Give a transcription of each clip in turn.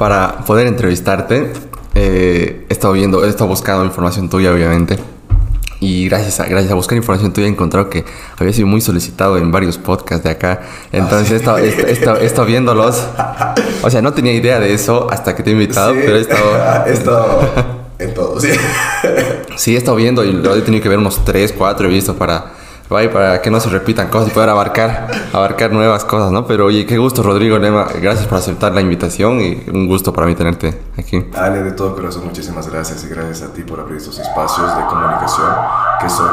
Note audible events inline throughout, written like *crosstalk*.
para poder entrevistarte, eh, he estado viendo, he estado buscando información tuya, obviamente. Y gracias a, gracias a buscar información tuya he encontrado que había sido muy solicitado en varios podcasts de acá. Entonces he, estado, he, estado, viéndolos. O sea, no tenía idea de eso hasta que te he invitado, pero he estado... *laughs* he estado *laughs* en todo, sí. sí, he estado viendo y lo he tenido que ver unos 3, 4 he visto para para que no se repitan cosas y poder abarcar, abarcar nuevas cosas, ¿no? Pero oye, qué gusto, Rodrigo Lema. Gracias por aceptar la invitación y un gusto para mí tenerte aquí. Ale, de todo corazón, muchísimas gracias y gracias a ti por abrir estos espacios de comunicación que son...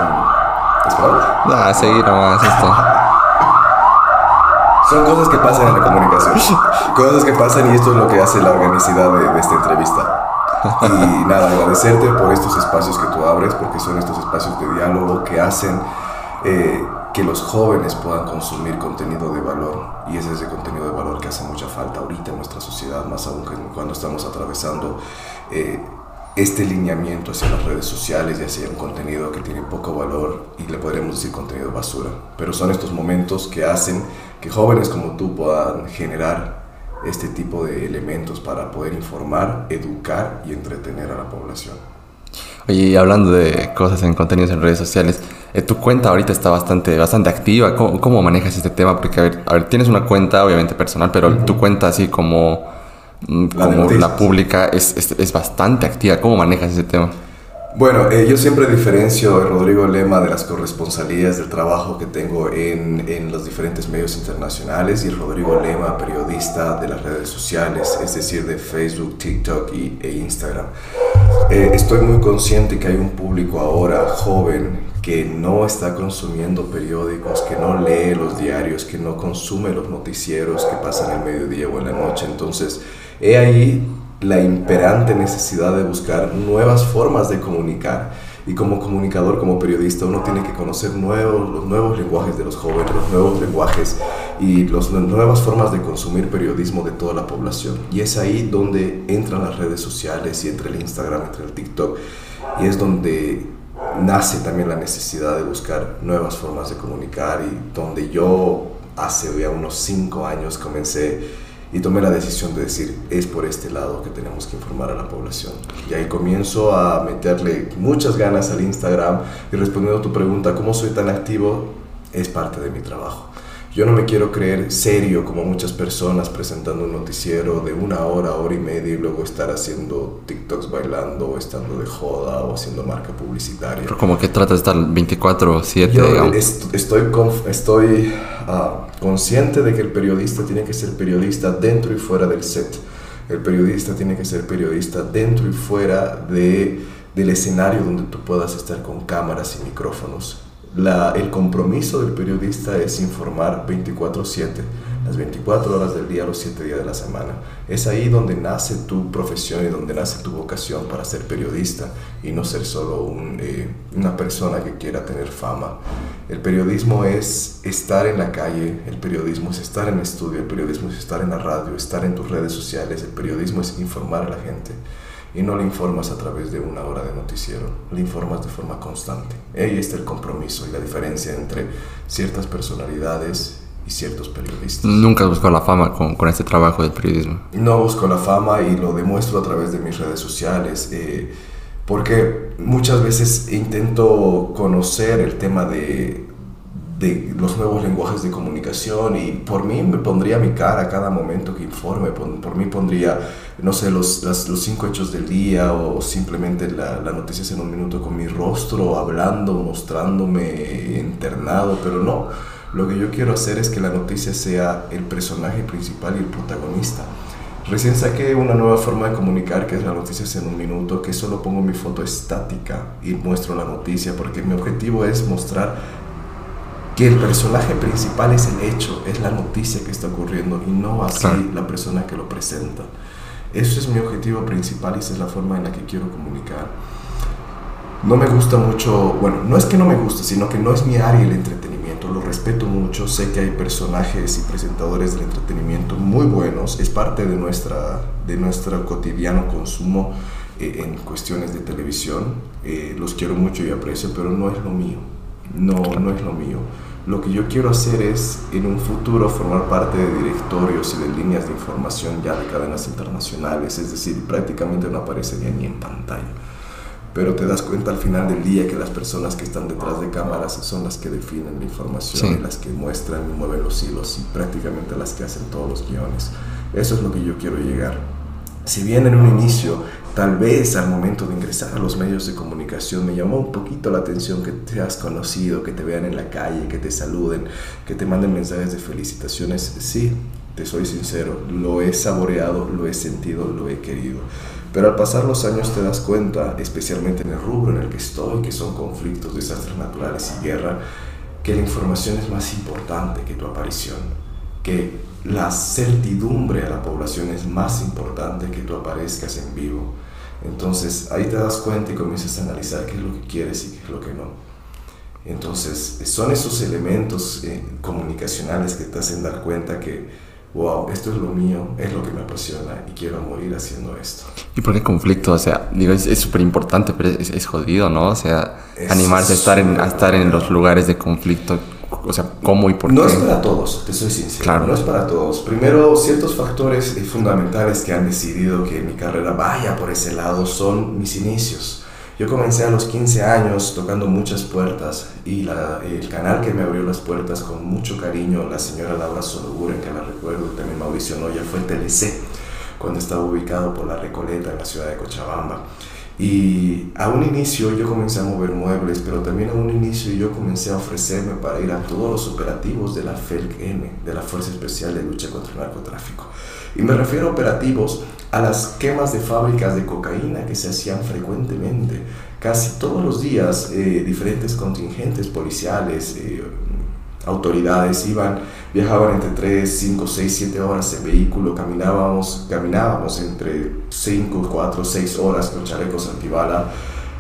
¿Es Nah, seguir nomás esto. Son cosas que pasan en la comunicación. *laughs* cosas que pasan y esto es lo que hace la organicidad de, de esta entrevista. Y nada, agradecerte por estos espacios que tú abres, porque son estos espacios de diálogo que hacen eh, que los jóvenes puedan consumir contenido de valor. Y ese es ese contenido de valor que hace mucha falta ahorita en nuestra sociedad, más aún cuando estamos atravesando eh, este lineamiento hacia las redes sociales y hacia un contenido que tiene poco valor y le podríamos decir contenido basura. Pero son estos momentos que hacen que jóvenes como tú puedan generar este tipo de elementos para poder informar, educar y entretener a la población. Y hablando de cosas en contenidos en redes sociales, eh, tu cuenta ahorita está bastante, bastante activa. ¿Cómo, manejas este tema? Porque, a ver, tienes una cuenta obviamente personal, pero tu cuenta así como, mm, la, como la pública es, es, es, bastante activa. ¿Cómo manejas ese tema? Bueno, eh, yo siempre diferencio a Rodrigo Lema de las corresponsalías del trabajo que tengo en, en, los diferentes medios internacionales y Rodrigo Lema, periodista de las redes sociales, es decir, de Facebook, TikTok y, e Instagram. Eh, estoy muy consciente que hay un público ahora joven que no está consumiendo periódicos, que no lee los diarios, que no consume los noticieros que pasan el mediodía o en la noche. Entonces, he ahí la imperante necesidad de buscar nuevas formas de comunicar. Y como comunicador, como periodista, uno tiene que conocer nuevos, los nuevos lenguajes de los jóvenes, los nuevos lenguajes y las nuevas formas de consumir periodismo de toda la población. Y es ahí donde entran las redes sociales y entre el Instagram, entre el TikTok. Y es donde nace también la necesidad de buscar nuevas formas de comunicar y donde yo hace ya unos cinco años comencé y tomé la decisión de decir, es por este lado que tenemos que informar a la población. Y ahí comienzo a meterle muchas ganas al Instagram y respondiendo a tu pregunta, ¿cómo soy tan activo? Es parte de mi trabajo. Yo no me quiero creer serio como muchas personas presentando un noticiero de una hora, hora y media y luego estar haciendo TikToks bailando o estando de joda o haciendo marca publicitaria. Pero como que tratas de estar 24/7. Yo estoy, estoy ah, consciente de que el periodista tiene que ser periodista dentro y fuera del set. El periodista tiene que ser periodista dentro y fuera de, del escenario donde tú puedas estar con cámaras y micrófonos el compromiso del periodista es informar 24/7, las 24 horas del día, los 7 días de la semana. Es ahí donde nace tu profesión y donde nace tu vocación para ser periodista y no ser solo eh, una persona que quiera tener fama. El periodismo es estar en la calle, el periodismo es estar en estudio, el periodismo es estar en la radio, estar en tus redes sociales, el periodismo es informar a la gente y no le informas a través de una hora de noticiero, le informas de forma constante. Ahí está el compromiso y la diferencia entre ciertas personalidades y ciertos periodistas. Nunca busco la fama con, con, este trabajo del periodismo. No busco la fama y lo demuestro a través de mis redes sociales, eh, porque muchas veces intento conocer el tema de de los nuevos lenguajes de comunicación y por mí me pondría mi cara a cada momento que informe, por, mí pondría, no sé, los, los cinco hechos del día o simplemente la, la noticias en un minuto con mi rostro, hablando, mostrándome internado, pero no, lo que yo quiero hacer es que la noticia sea el personaje principal y el protagonista. Recién saqué una nueva forma de comunicar que es la noticias en un minuto, que solo pongo mi foto estática y muestro la noticia, porque mi objetivo es mostrar que el personaje principal es el hecho, es la noticia que está ocurriendo y no así la persona que lo presenta. Eso es mi objetivo principal y esa es la forma en la que quiero comunicar. No me gusta mucho, bueno, no es que no me guste, sino que no es mi área el entretenimiento, lo respeto mucho, sé que hay personajes y presentadores del entretenimiento muy buenos, es parte de, nuestra, de nuestro cotidiano consumo eh, en cuestiones de televisión, eh, los quiero mucho y aprecio, pero no es lo mío, no, no es lo mío Lo que yo quiero hacer es en un futuro formar parte de directorios y de líneas de información ya de cadenas internacionales, es decir, prácticamente no aparecería ni en pantalla. Pero te das cuenta al final del día que las personas que están detrás de cámaras son las que definen la información y las que muestran y mueven los hilos y prácticamente las que hacen todos los guiones. Eso es lo que yo quiero llegar. Si bien en un inicio Tal vez al momento de ingresar a los medios de comunicación me llamó un poquito la atención que te has conocido, que te vean en la calle, que te saluden, que te manden mensajes de felicitaciones. Sí, te soy sincero, lo he saboreado, lo he sentido, lo he querido. Pero al pasar los años te das cuenta, especialmente en el rubro en el que estoy, que son conflictos, desastres naturales y guerra, que la información es más importante que tu aparición, que la certidumbre a la población es más importante que tú aparezcas en vivo. Entonces ahí te das cuenta y comienzas a analizar qué es lo que quieres y qué es lo que no. Entonces son esos elementos eh, comunicacionales que te hacen dar cuenta que, wow, esto es lo mío, es lo que me apasiona y quiero morir haciendo esto. ¿Y por qué conflicto? O sea, digo, es súper importante, pero es, jodido, ¿no? O sea, animarse a estar, en, a estar en los lugares de conflicto o sea, cómo y por no qué. No es para todos, te soy sincero. Claro. No es para todos. Primero, ciertos factores fundamentales que han decidido que mi carrera vaya por ese lado son mis inicios. Yo comencé a los 15 años tocando muchas puertas y la, el canal que me abrió las puertas con mucho cariño, la señora Laura Sologuren, que la recuerdo, también Mauricio Noya, fue TLC, cuando estaba ubicado por la Recoleta en la ciudad de Cochabamba. Y a un inicio yo comencé a mover muebles, pero también a un inicio yo comencé a ofrecerme para ir a todos los operativos de la FELC-N, de la Fuerza Especial de Lucha contra el Narcotráfico. Y me refiero a operativos a las quemas de fábricas de cocaína que se hacían frecuentemente. Casi todos los días eh, diferentes contingentes policiales, eh, autoridades iban, viajaban entre 3, 5, 6, 7 horas en vehículo, caminábamos, caminábamos entre 5, 4, 6 horas con chalecos antibala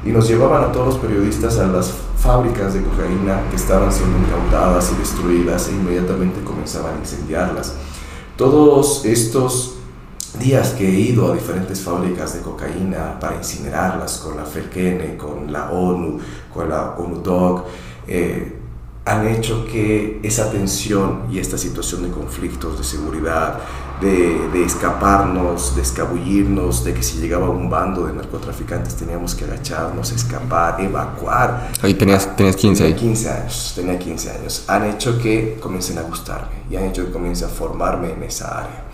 y nos llevaban a todos los periodistas a las fábricas de cocaína que estaban siendo incautadas y destruidas e inmediatamente comenzaban a incendiarlas. Todos estos días que he ido a diferentes fábricas de cocaína para incinerarlas con la FELKENE, con la ONU, con la ONU-DOC, eh, han hecho que esa tensión y esta situación de conflictos, de seguridad, de, de, escaparnos, de escabullirnos, de que si llegaba un bando de narcotraficantes teníamos que agacharnos, escapar, evacuar. Ahí tenías, tenías 15 tenía 15 años, tenía 15 años. Han hecho que comiencen a gustarme y han hecho que comience a formarme en esa área.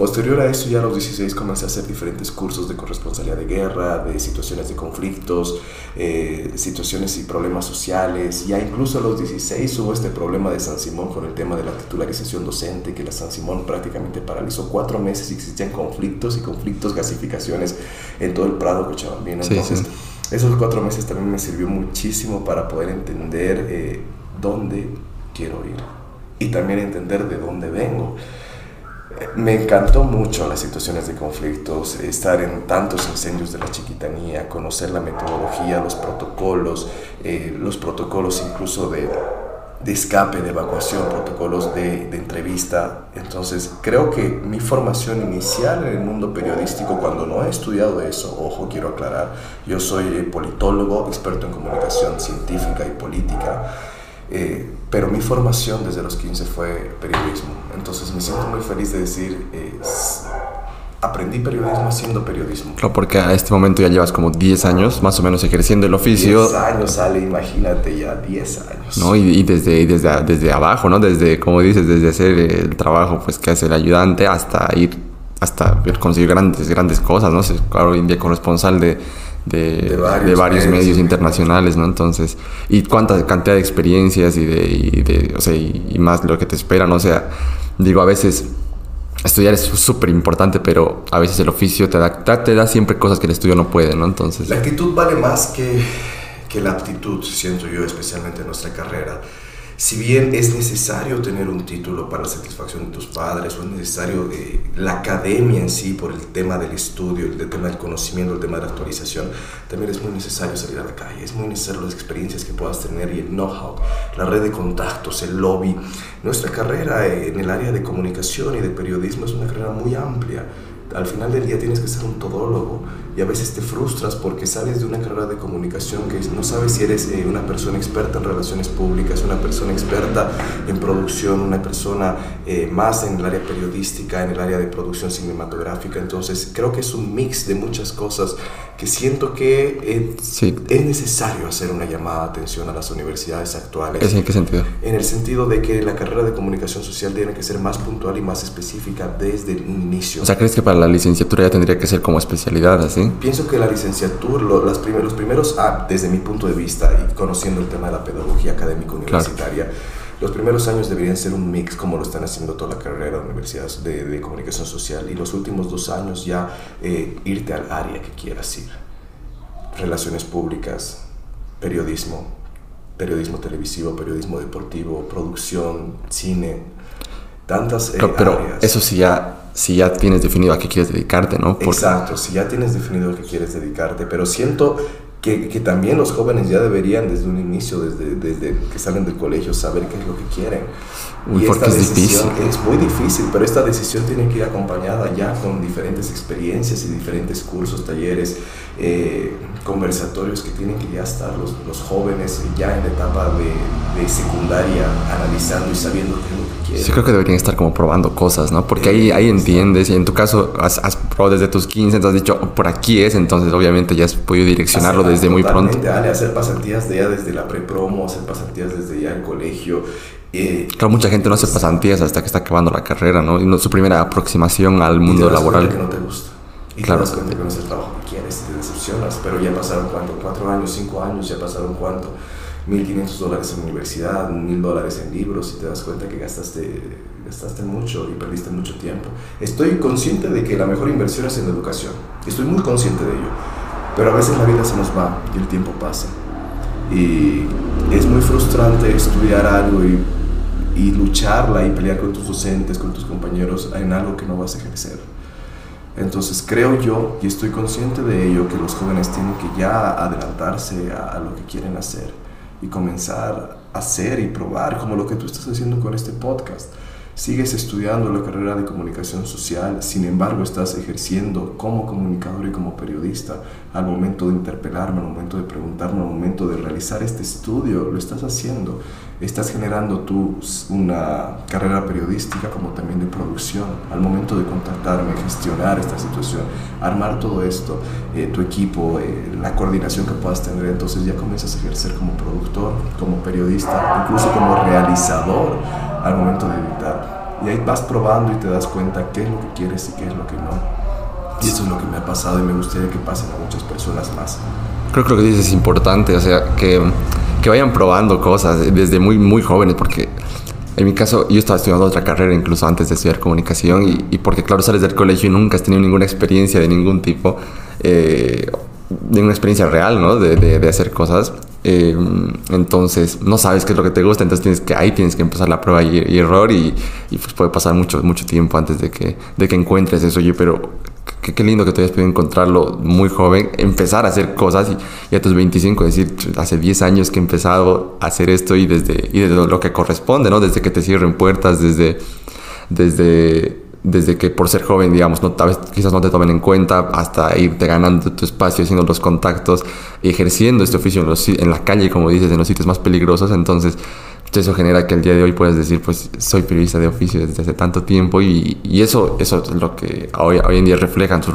Posterior a eso, ya a los 16 comencé a hacer diferentes cursos de corresponsabilidad de guerra, de situaciones de conflictos, eh, situaciones y problemas sociales. Ya incluso a los 16 hubo este problema de San Simón con el tema de la titularización docente, que la San Simón prácticamente paralizó cuatro meses y existían conflictos y conflictos, gasificaciones en todo el Prado Cochabambino. Entonces, esos cuatro meses también me sirvió muchísimo para poder entender eh, dónde quiero ir y también entender de dónde vengo. Me encantó mucho las situaciones de conflictos, estar en tantos incendios de la chiquitanía, conocer la metodología, los protocolos, eh, los protocolos incluso de, de, escape, de evacuación, protocolos de, de, entrevista. Entonces, creo que mi formación inicial en el mundo periodístico, cuando no he estudiado eso, ojo, quiero aclarar, yo soy politólogo, experto en comunicación científica y política. Eh, pero mi formación desde los 15 fue periodismo. Entonces me siento muy feliz de decir, eh, aprendí periodismo haciendo periodismo. Claro, porque a este momento ya llevas como 10 años más o menos ejerciendo el oficio. 10 años, sale, imagínate ya, 10 años. ¿No? Y, y, desde, desde, desde abajo, ¿no? Desde, como dices, desde hacer el trabajo pues, que hace el ayudante hasta ir, hasta conseguir grandes, grandes cosas, ¿no? Claro, hoy en día corresponsal de de, de varios, medios, internacionales, ¿no? Entonces, y cuánta cantidad de experiencias y de, y de o sea, y, más lo que te espera, ¿no? O sea, digo, a veces estudiar es súper importante, pero a veces el oficio te da, te da siempre cosas que el estudio no puede, ¿no? Entonces... La actitud vale más que, que la aptitud, siento yo, especialmente en nuestra carrera si bien es necesario tener un título para la satisfacción de tus padres, o es necesario eh, la academia en sí por el tema del estudio, el tema del conocimiento, el tema de la actualización, también es muy necesario salir a la calle, es muy necesario las experiencias que puedas tener y el know-how, la red de contactos, el lobby. Nuestra carrera en el área de comunicación y de periodismo es una carrera muy amplia al final del día tienes que ser un todólogo y a veces te frustras porque sales de una carrera de comunicación que no sabes si eres eh, una persona experta en relaciones públicas, una persona experta en producción, una persona eh, más en el área periodística, en el área de producción cinematográfica. Entonces creo que es un mix de muchas cosas que siento que eh, es necesario hacer una llamada de atención a las universidades actuales. ¿En qué sentido? En el sentido de que la carrera de comunicación social tiene que ser más puntual y más específica desde el inicio. O sea, ¿crees que para la licenciatura ya tendría que ser como especialidad, así? Pienso que la licenciatura, las los primeros, ah, desde mi punto de vista y conociendo el tema de la pedagogía académica universitaria, los primeros años deberían ser un mix como lo están haciendo toda la carrera de universidades de, comunicación social y los últimos dos años ya eh, irte al área que quieras ir. Relaciones públicas, periodismo, periodismo televisivo, periodismo deportivo, producción, cine, tantas eh, pero, eso sí ya si ya tienes definido a qué quieres dedicarte, ¿no? Exacto, si ya tienes definido a qué quieres dedicarte, pero siento que, que, también los jóvenes ya deberían desde un inicio, desde, desde que salen del colegio, saber qué es lo que quieren. y esta es decisión difícil. es muy difícil, pero esta decisión tiene que ir acompañada ya con diferentes experiencias y diferentes cursos, talleres, eh, conversatorios que tienen que ya estar los, los jóvenes ya en la etapa de, de, secundaria analizando y sabiendo qué es lo que quieren. Sí, creo que deberían estar como probando cosas, ¿no? Porque ahí, ahí entiendes y en tu caso has, has probado desde tus 15, entonces has dicho, por aquí es, entonces obviamente ya has podido direccionarlo desde muy pronto. Ale, hacer pasantías de ya desde la pre-promo, hacer pasantías desde ya el colegio. Eh, claro, mucha gente no hace pasantías hasta que está acabando la carrera, ¿no? Y no, su primera aproximación al mundo laboral. que no te gusta. Y claro. te das cuenta que no es el trabajo que quieres y te decepcionas. Pero ya pasaron cuánto, cuatro años, cinco años, ya pasaron cuánto, 1.500 dólares en universidad, 1.000 dólares en libros y te das cuenta que gastaste, gastaste mucho y perdiste mucho tiempo. Estoy consciente de que la mejor inversión es en la educación. Estoy muy consciente de ello. Pero a veces la vida se nos va y el tiempo pasa. Y es muy frustrante estudiar algo y, y lucharla y pelear con tus docentes, con tus compañeros en algo que no vas a ejercer. Entonces creo yo, y estoy consciente de ello, que los jóvenes tienen que ya adelantarse a, lo que quieren hacer y comenzar a hacer y probar, como lo que tú estás haciendo con este podcast sigues estudiando la carrera de comunicación social, sin embargo estás ejerciendo como comunicador y como periodista al momento de interpelarme, al momento de preguntarme, al momento de realizar este estudio, lo estás haciendo. Estás generando tú una carrera periodística como también de producción. Al momento de contactarme, gestionar esta situación, armar todo esto, eh, tu equipo, eh, la coordinación que puedas tener, entonces ya comienzas a ejercer como productor, como periodista, incluso como realizador al momento de editar. Y ahí vas probando y te das cuenta qué es lo que quieres y qué es lo que no. Y eso es lo que me ha pasado y me gustaría que pasen a muchas personas más. Creo que lo que dices es importante, o sea, que, que vayan probando cosas desde muy, muy jóvenes, porque en mi caso yo estaba estudiando otra carrera incluso antes de estudiar comunicación y, porque claro, sales del colegio y nunca has tenido ninguna experiencia de ningún tipo, eh, de una experiencia real, ¿no? De, de, de hacer cosas. Eh, entonces no sabes qué es lo que te gusta, entonces tienes que ahí tienes que empezar la prueba y, error y, y, pues puede pasar mucho, mucho tiempo antes de que, de que encuentres eso. Oye, pero qué, qué lindo que te hayas podido encontrarlo muy joven, empezar a hacer cosas y, a tus 25 decir, hace 10 años que he empezado a hacer esto y desde, y desde lo que corresponde, ¿no? Desde que te cierren puertas, desde... desde desde que por ser joven, digamos, no, tal vez quizás no te tomen en cuenta, hasta irte ganando tu espacio, haciendo los contactos, ejerciendo este oficio en, los, en la calle, como dices, en los sitios más peligrosos. Entonces, eso genera que el día de hoy puedas decir, pues soy periodista de oficio desde hace tanto tiempo y, eso, eso es lo que hoy, hoy en día reflejan tu,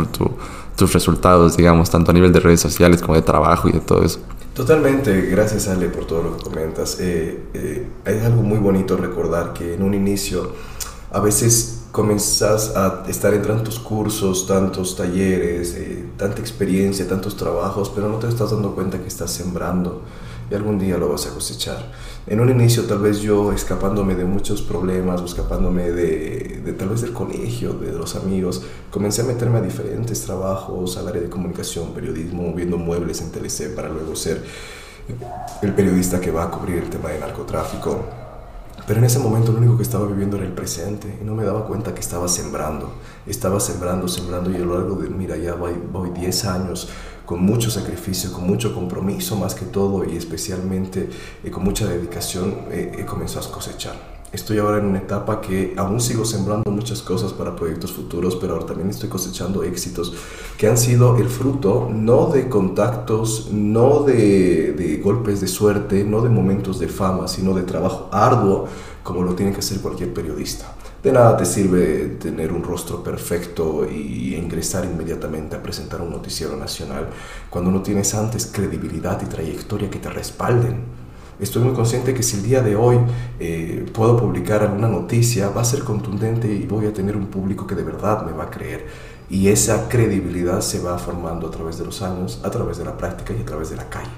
tus resultados, digamos, tanto a nivel de redes sociales como de trabajo y de todo eso. Totalmente, gracias Ale por todo lo que comentas. Eh, eh, es algo muy bonito recordar que en un inicio a veces comenzas a estar en tantos cursos, tantos talleres, eh, tanta experiencia, tantos trabajos, pero no te estás dando cuenta que estás sembrando y algún día lo vas a cosechar. En un inicio tal vez yo escapándome de muchos problemas o escapándome de, de tal vez del colegio, de los amigos, comencé a meterme a diferentes trabajos, al área de comunicación, periodismo, viendo muebles en TLC para luego ser el periodista que va a cubrir el tema de narcotráfico pero en ese momento lo único que estaba viviendo era el presente y no me daba cuenta que estaba sembrando. Estaba sembrando, sembrando y a lo largo de, mira, ya voy, voy 10 años con mucho sacrificio, con mucho compromiso más que todo y especialmente eh, con mucha dedicación, eh, he comenzado a cosechar. Estoy ahora en una etapa que aún sigo sembrando muchas cosas para proyectos futuros, pero ahora también estoy cosechando éxitos que han sido el fruto no de contactos, no de, de golpes de suerte, no de momentos de fama, sino de trabajo arduo como lo tiene que hacer cualquier periodista. De nada te sirve tener un rostro perfecto y ingresar inmediatamente a presentar un noticiero nacional cuando no tienes antes credibilidad y trayectoria que te respalden. Estoy muy consciente que si el día de hoy eh, puedo publicar alguna noticia, va a ser contundente y voy a tener un público que de verdad me va a creer. Y esa credibilidad se va formando a través de los años, a través de la práctica y a través de la calle.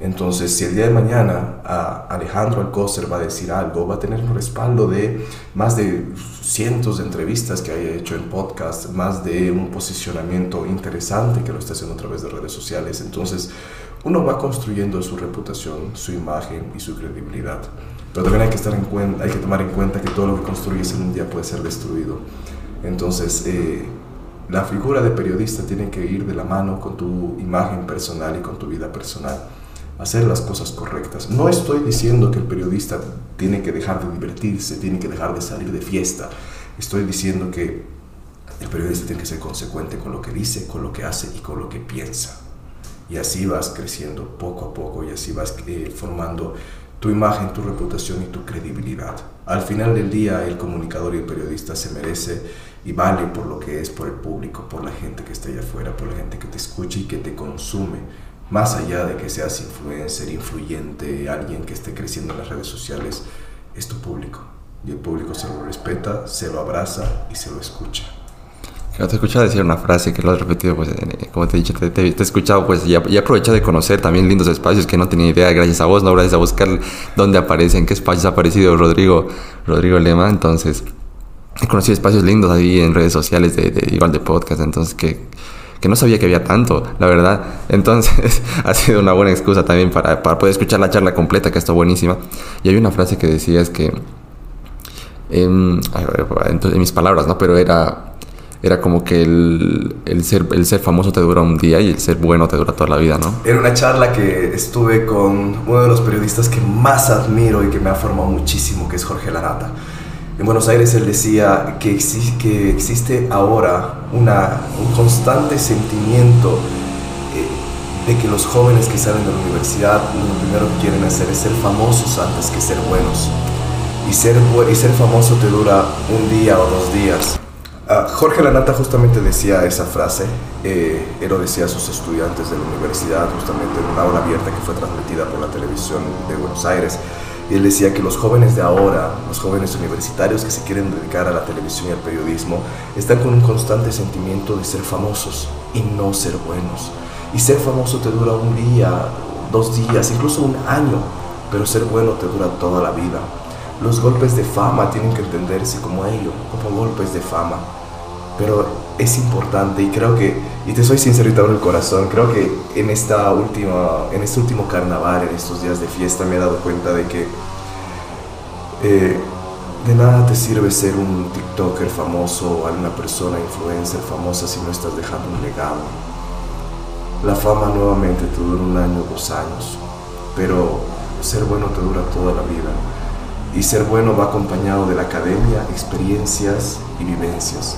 Entonces, si el día de mañana Alejandro Alcócer va a decir algo, va a tener un respaldo de más de cientos de entrevistas que haya hecho en podcast, más de un posicionamiento interesante que lo está haciendo a través de redes sociales. Entonces, uno va construyendo su reputación, su imagen y su credibilidad. Pero también hay que, estar en cuenta, que tomar en cuenta que todo lo que construyes en un día puede ser destruido. Entonces, eh, la figura de periodista tiene que ir de la mano con tu imagen personal y con tu vida personal. Hacer las cosas correctas. No estoy diciendo que el periodista tiene que dejar de divertirse, tiene que dejar de salir de fiesta. Estoy diciendo que el periodista tiene que ser consecuente con lo que dice, con lo que hace y con lo que piensa. Y así vas creciendo poco a poco y así vas eh, formando tu imagen, tu reputación y tu credibilidad. Al final del día, el comunicador y el periodista se merece y vale por lo que es, por el público, por la gente que está allá afuera, por la gente que te escucha y que te consume. Más allá de que seas influencer, influyente, alguien que esté creciendo en las redes sociales, es tu público. Y el público se lo respeta, se lo abraza y se lo escucha. Te he escuchado decir una frase que lo has repetido, pues, como te he dicho, te, he escuchado, pues, y he de conocer también lindos espacios que no tenía idea, gracias a vos, ¿no? Gracias a buscar dónde aparece, en qué espacios ha aparecido Rodrigo, Rodrigo Lema, entonces, he conocido espacios lindos ahí en redes sociales, de, igual de podcast, entonces, que, que no sabía que había tanto, la verdad. Entonces, *laughs* ha sido una buena excusa también para, para poder escuchar la charla completa, que está buenísima. Y hay una frase que decía, es que, en, en mis palabras, ¿no? Pero era era como que el, el, ser, el ser famoso te dura un día y el ser bueno te dura toda la vida, ¿no? Era una charla que estuve con uno de los periodistas que más admiro y que me ha formado muchísimo, que es Jorge Larata. En Buenos Aires él decía que, que existe ahora una, un constante sentimiento eh, de que los jóvenes que salen de la universidad lo primero que quieren hacer es ser famosos antes que ser buenos. Y ser, y ser famoso te dura un día o dos días Jorge Lanata justamente decía esa frase, eh, él lo decía a sus estudiantes de la universidad, justamente en una aula abierta que fue transmitida por la televisión de Buenos Aires. Y él decía que los jóvenes de ahora, los jóvenes universitarios que se quieren dedicar a la televisión y al periodismo, están con un constante sentimiento de ser famosos y no ser buenos. Y ser famoso te dura un día, dos días, incluso un año, pero ser bueno te dura toda la vida. Los golpes de fama tienen que entenderse como ello, como golpes de fama pero es importante y creo que, y te soy sincero y te abro el corazón, creo que en, esta última, en este último carnaval, en estos días de fiesta, me he dado cuenta de que eh, de nada te sirve ser un TikToker famoso o alguna persona influencer famosa si no estás dejando un legado. La fama nuevamente te dura un año, dos años, pero ser bueno te dura toda la vida. Y ser bueno va acompañado de la academia, experiencias y vivencias.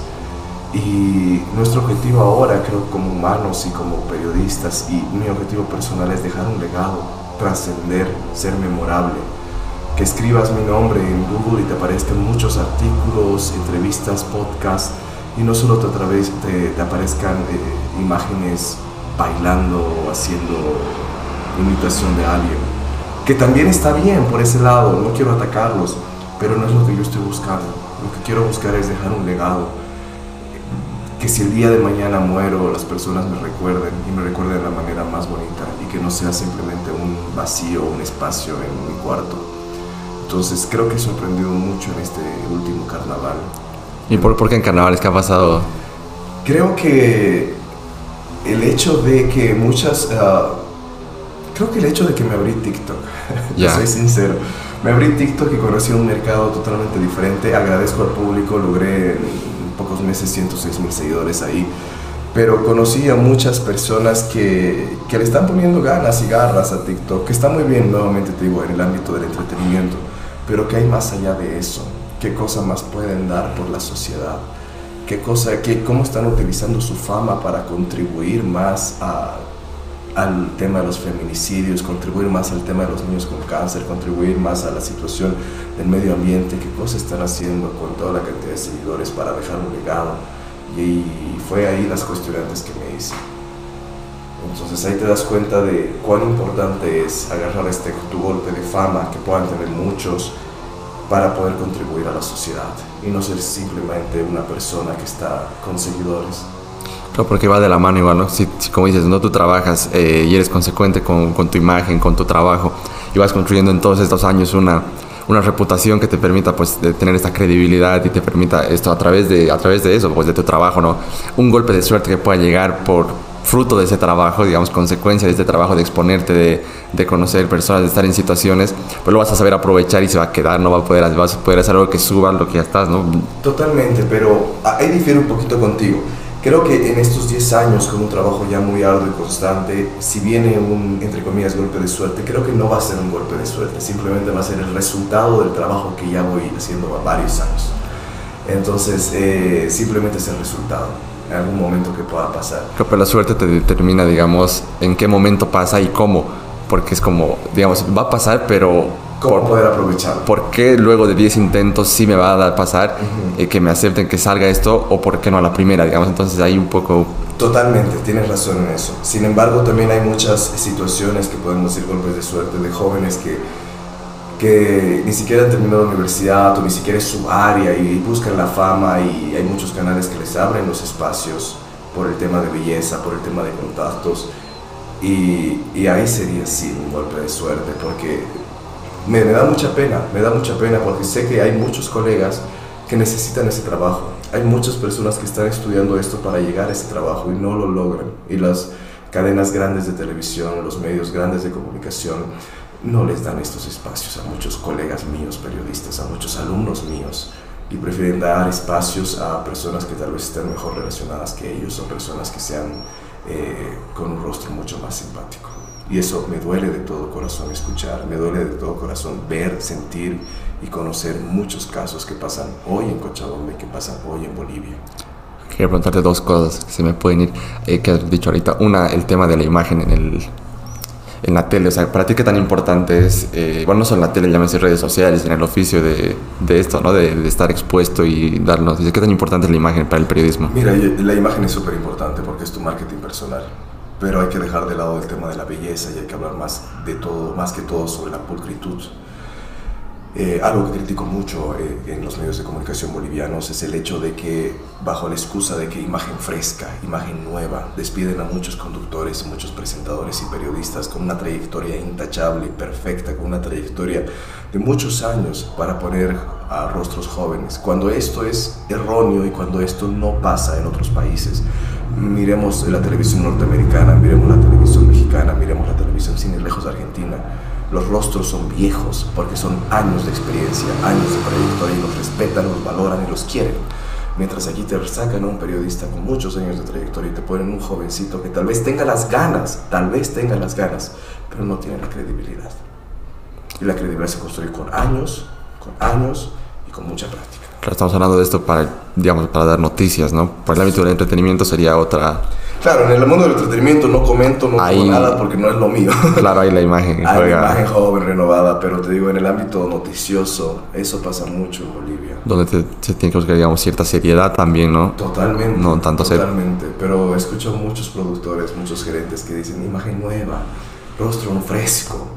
Y nuestro objetivo ahora, creo, como humanos y como periodistas, y mi objetivo personal es dejar un legado, trascender, ser memorable. Que escribas mi nombre en Google y te aparezcan muchos artículos, entrevistas, podcasts, y no solo te, te, te aparezcan eh, imágenes bailando o haciendo imitación de alguien. Que también está bien por ese lado, no quiero atacarlos, pero no es lo que yo estoy buscando. Lo que quiero buscar es dejar un legado que si el día de mañana muero, las personas me recuerden y me recuerden de la manera más bonita y que no sea simplemente un vacío, un espacio en mi cuarto. Entonces creo que he sorprendido mucho en este último carnaval. ¿Y por, por qué en carnavales? ¿Qué ha pasado? Creo que el hecho de que muchas... Ah, creo que el hecho de que me abrí TikTok, *laughs* ya soy sincero, me abrí TikTok y conocí un mercado totalmente diferente. Agradezco al público, logré pocos meses 106 mil seguidores ahí. Pero conocí a muchas personas que, que, le están poniendo ganas y garras a TikTok, que está muy bien, nuevamente te digo, en el ámbito del entretenimiento. pero ¿qué hay más allá de eso? ¿Qué cosa más pueden dar por la sociedad? ¿Qué cosa, qué, ¿Cómo están utilizando su fama para contribuir más a, al tema de los feminicidios, contribuir más al tema de los niños con cáncer, contribuir más a la situación del medio ambiente? ¿Qué cosas están haciendo con toda la cantidad de seguidores para dejar un legado? Y fue ahí las cuestionantes que me hice. Entonces ahí te das cuenta de cuán importante es agarrar este tu golpe de fama que puedan tener muchos para poder contribuir a la sociedad y no ser simplemente una persona que está con seguidores. Claro, porque va de la mano igual, ¿no? Si, como dices, no tú trabajas eh, y eres consecuente con, con, tu imagen, con tu trabajo y vas construyendo en todos estos años una, una reputación que te permita pues de tener esta credibilidad y te permita esto a través de a través de eso pues de tu trabajo no un golpe de suerte que pueda llegar por fruto de ese trabajo, digamos, consecuencia de este trabajo de exponerte, de, de, conocer personas, de estar en situaciones, pues lo vas a saber aprovechar y se va a quedar, no va a poder, vas a poder hacer algo que suba lo que ya estás, ¿no? Totalmente, pero ahí difiere un poquito contigo. Creo que en estos 10 años, con un trabajo ya muy arduo y constante, si viene un, entre comillas, golpe de suerte, creo que no va a ser un golpe de suerte, simplemente va a ser el resultado del trabajo que ya voy haciendo varios años. Entonces, eh, simplemente es el resultado en algún momento que pueda pasar. Pero la suerte te determina, digamos, en qué momento pasa y cómo, porque es como, digamos, va a pasar, pero... ¿Cómo poder aprovecharlo? ¿Por qué luego de 10 intentos sí me va a dar pasar uh que me acepten que salga esto o por qué no a la primera, digamos? Entonces ahí un poco... Totalmente, tienes razón en eso. Sin embargo, también hay muchas situaciones que podemos decir golpes de suerte de jóvenes que que ni siquiera han terminado la universidad o ni siquiera es su área y buscan la fama y hay muchos canales que les abren los espacios por el tema de belleza, por el tema de contactos y, y ahí sería sí un golpe de suerte porque me, da mucha pena, me da mucha pena porque sé que hay muchos colegas que necesitan ese trabajo, hay muchas personas que están estudiando esto para llegar a ese trabajo y no lo logran. Y las cadenas grandes de televisión, los medios grandes de comunicación no les dan estos espacios a muchos colegas míos, periodistas, a muchos alumnos míos, y prefieren dar espacios a personas que tal vez estén mejor relacionadas que ellos o personas que sean eh, con un rostro mucho más simpático. Y eso me duele de todo corazón escuchar, me duele de todo corazón ver, sentir y conocer muchos casos que pasan hoy en Cochabamba y que pasan hoy en Bolivia. Quería preguntarte dos cosas que se me pueden ir, eh, que has dicho ahorita. Una, el tema de la imagen en el, en la tele? O sea, ¿para ti qué tan importante es, eh, bueno, no solo en la tele, llámese redes sociales, en el oficio de, de esto, ¿no? De, de, estar expuesto y darnos. ¿Qué tan importante es la imagen para el periodismo? Mira, la imagen es súper importante porque es tu marketing personal. Pero hay que dejar de lado el tema de la belleza y hay que hablar más de todo, más que todo sobre la pulcritud. Eh, algo que critico mucho eh, en los medios de comunicación bolivianos es el hecho de que, bajo la excusa de que imagen fresca, imagen nueva, despiden a muchos conductores, muchos presentadores y periodistas con una trayectoria intachable y perfecta, con una trayectoria de muchos años para poner a rostros jóvenes. Cuando esto es erróneo y cuando esto no pasa en otros países, miremos la televisión norteamericana, miremos la televisión mexicana, miremos la televisión ir lejos de Argentina los rostros son viejos porque son años de experiencia, años de trayectoria y los respetan, los valoran y los quieren. Mientras aquí te sacan a un periodista con muchos años de trayectoria y te ponen un jovencito que tal vez tenga las ganas, tal vez tenga las ganas, pero no tiene la credibilidad. Y la credibilidad se construye con años, con años y con mucha práctica. Claro, estamos hablando de esto para, digamos, para dar noticias, ¿no? Para el ámbito del entretenimiento sería otra Claro, en el mundo del entretenimiento no comento, no digo nada porque no es lo mío. *laughs* Claro, hay la imagen. Hay la imagen joven, renovada, pero te digo, en el ámbito noticioso, eso pasa mucho en Bolivia. Donde te, se tiene que buscar, digamos, cierta seriedad también, ¿no? Totalmente. No tanto Totalmente, pero escucho muchos productores, muchos gerentes que dicen imagen nueva, rostro fresco,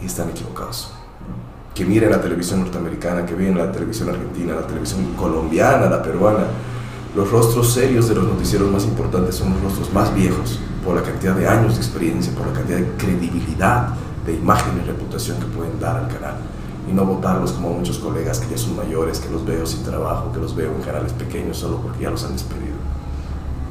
y están equivocados. Que miren la televisión norteamericana, que miren la televisión argentina, la televisión colombiana, la peruana los rostros serios de los noticieros más importantes son los rostros más viejos, por la cantidad de años de experiencia, por la cantidad de credibilidad, de imagen y reputación que pueden dar al canal. Y no votarlos como muchos colegas que ya son mayores, que los veo sin trabajo, que los veo en canales pequeños solo porque ya los han despedido.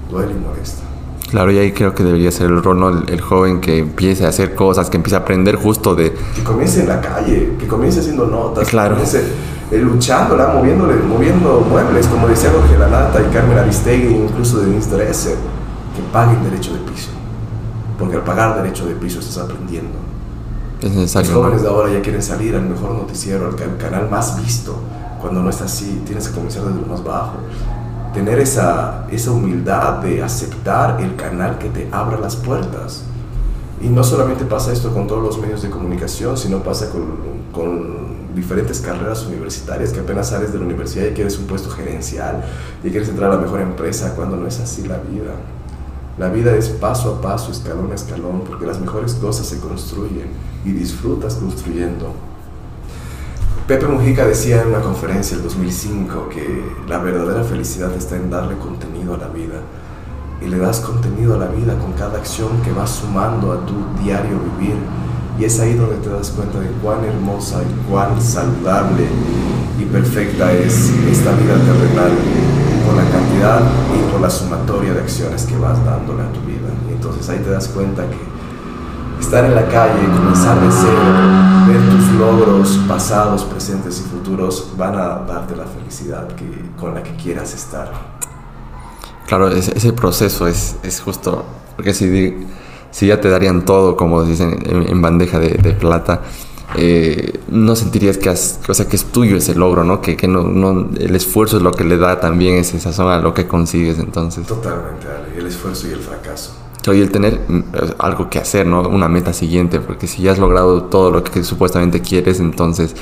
Duele y molesta. Claro, y ahí creo que debería ser el rol, ¿no? el, el, joven que empiece a hacer cosas, que empiece a aprender justo de... Que comience en la calle, que comience haciendo notas, claro. que comience eh, luchándola, moviéndole, moviendo muebles, como decía Jorge Lanata y Carmen Aristegui, incluso de Dresser, que paguen derecho de piso. Porque al pagar derecho de piso estás aprendiendo. Es necesario. Los jóvenes de ahora ya quieren salir al mejor noticiero, al, canal más visto. Cuando no es así, tienes que comenzar desde lo más bajo. Tener esa, esa humildad de aceptar el canal que te abra las puertas. Y no solamente pasa esto con todos los medios de comunicación, sino pasa con, con diferentes carreras universitarias que apenas sales de la universidad y quieres un puesto gerencial y quieres entrar a la mejor empresa cuando no es así la vida. La vida es paso a paso, escalón a escalón, porque las mejores cosas se construyen y disfrutas construyendo. Pepe Mujica decía en una conferencia en 2005 que la verdadera felicidad está en darle contenido a la vida. Y le das contenido a la vida con cada acción que vas sumando a tu diario vivir y es ahí donde te das cuenta de cuán hermosa y cuán saludable y perfecta es esta vida terrenal por la cantidad y por la sumatoria de acciones que vas dándole a tu vida. Entonces ahí te das cuenta que estar en la calle, comenzar de cero, ver tus logros pasados, presentes y futuros van a darte la felicidad que, con la que quieras estar. Claro, ese, ese proceso es, es justo, porque si si ya te darían todo, como dicen, en, bandeja de, plata, eh, no sentirías que, o sea, que es tuyo ese logro, ¿no? Que, que no, no, el esfuerzo es lo que le da también esa sazón a lo que consigues entonces. Totalmente, Ale, el esfuerzo y el fracaso. Y el tener mm, algo que hacer, ¿no? Una meta siguiente, porque si ya has logrado todo lo que supuestamente quieres, entonces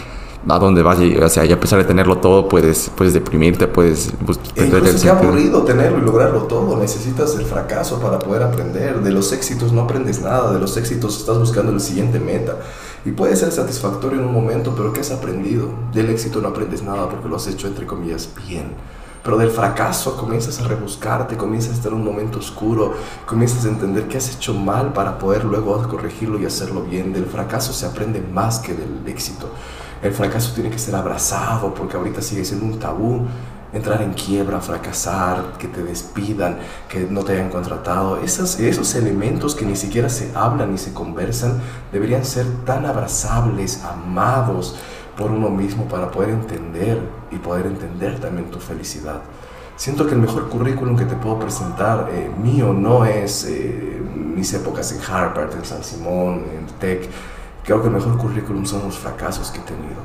a dónde vas, o sea, y a pesar de tenerlo todo, puedes, puedes deprimirte, puedes pues, perder el qué aburrido tenerlo y lograrlo todo. Necesitas el fracaso para poder aprender. De los éxitos no aprendes nada, de los éxitos estás buscando el siguiente meta. Y puede ser satisfactorio en un momento, pero ¿qué has aprendido? Del éxito no aprendes nada porque lo has hecho, entre comillas, bien. Pero del fracaso comienzas a rebuscarte, comienzas a estar en un momento oscuro, comienzas a entender qué has hecho mal para poder luego corregirlo y hacerlo bien. Del fracaso se aprende más que del éxito. El fracaso tiene que ser abrazado porque ahorita sigue siendo un tabú entrar en quiebra, fracasar, que te despidan, que no te hayan contratado. Esos, esos elementos que ni siquiera se hablan ni se conversan deberían ser tan abrazables, amados por uno mismo para poder entender y poder entender también tu felicidad. Siento que el mejor currículum que te puedo presentar eh, mío no es eh, mis épocas en Harvard, en San Simón, en Tech Creo que el mejor currículum son los fracasos que he tenido.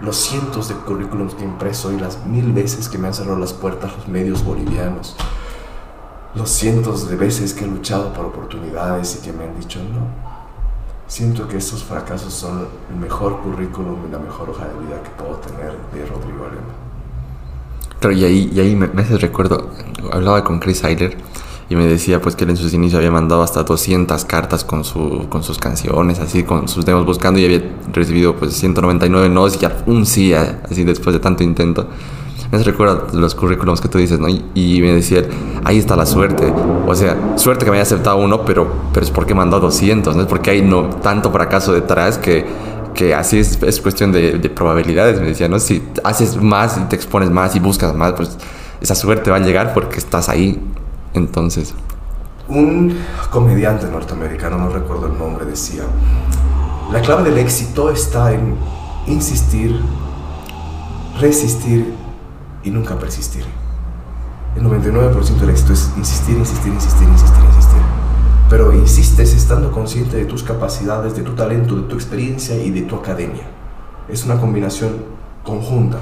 Los cientos de currículums que he impreso y las mil veces que me han cerrado las puertas los medios bolivianos. Los cientos de veces que he luchado por oportunidades y que me han dicho no. Siento que esos fracasos son el mejor currículum y la mejor hoja de vida que puedo tener de Rodrigo Alema. Claro, y ahí, y ahí me, me hace recuerdo, hablaba con Chris Eiler y me decía pues que él en sus inicios había mandado hasta 200 cartas con, su, con sus canciones, así, con sus demos buscando y había recibido pues 199 no y un sí, así después de tanto intento. Me recuerda los currículums que tú dices, ¿no? Y, me decía, ahí está la suerte. O sea, suerte que me haya aceptado uno, pero, pero es porque mandó 200, ¿no? Es porque hay no, tanto fracaso detrás que, que así es, es cuestión de, de, probabilidades, me decía, ¿no? Si haces más y te expones más y buscas más, pues esa suerte va a llegar porque estás ahí. Entonces. Un comediante norteamericano, no recuerdo el nombre, decía, la clave del éxito está en insistir, resistir y nunca persistir. El 99% del éxito es insistir, insistir, insistir, insistir, insistir. Pero insistes estando consciente de tus capacidades, de tu talento, de tu experiencia y de tu academia. Es una combinación conjunta.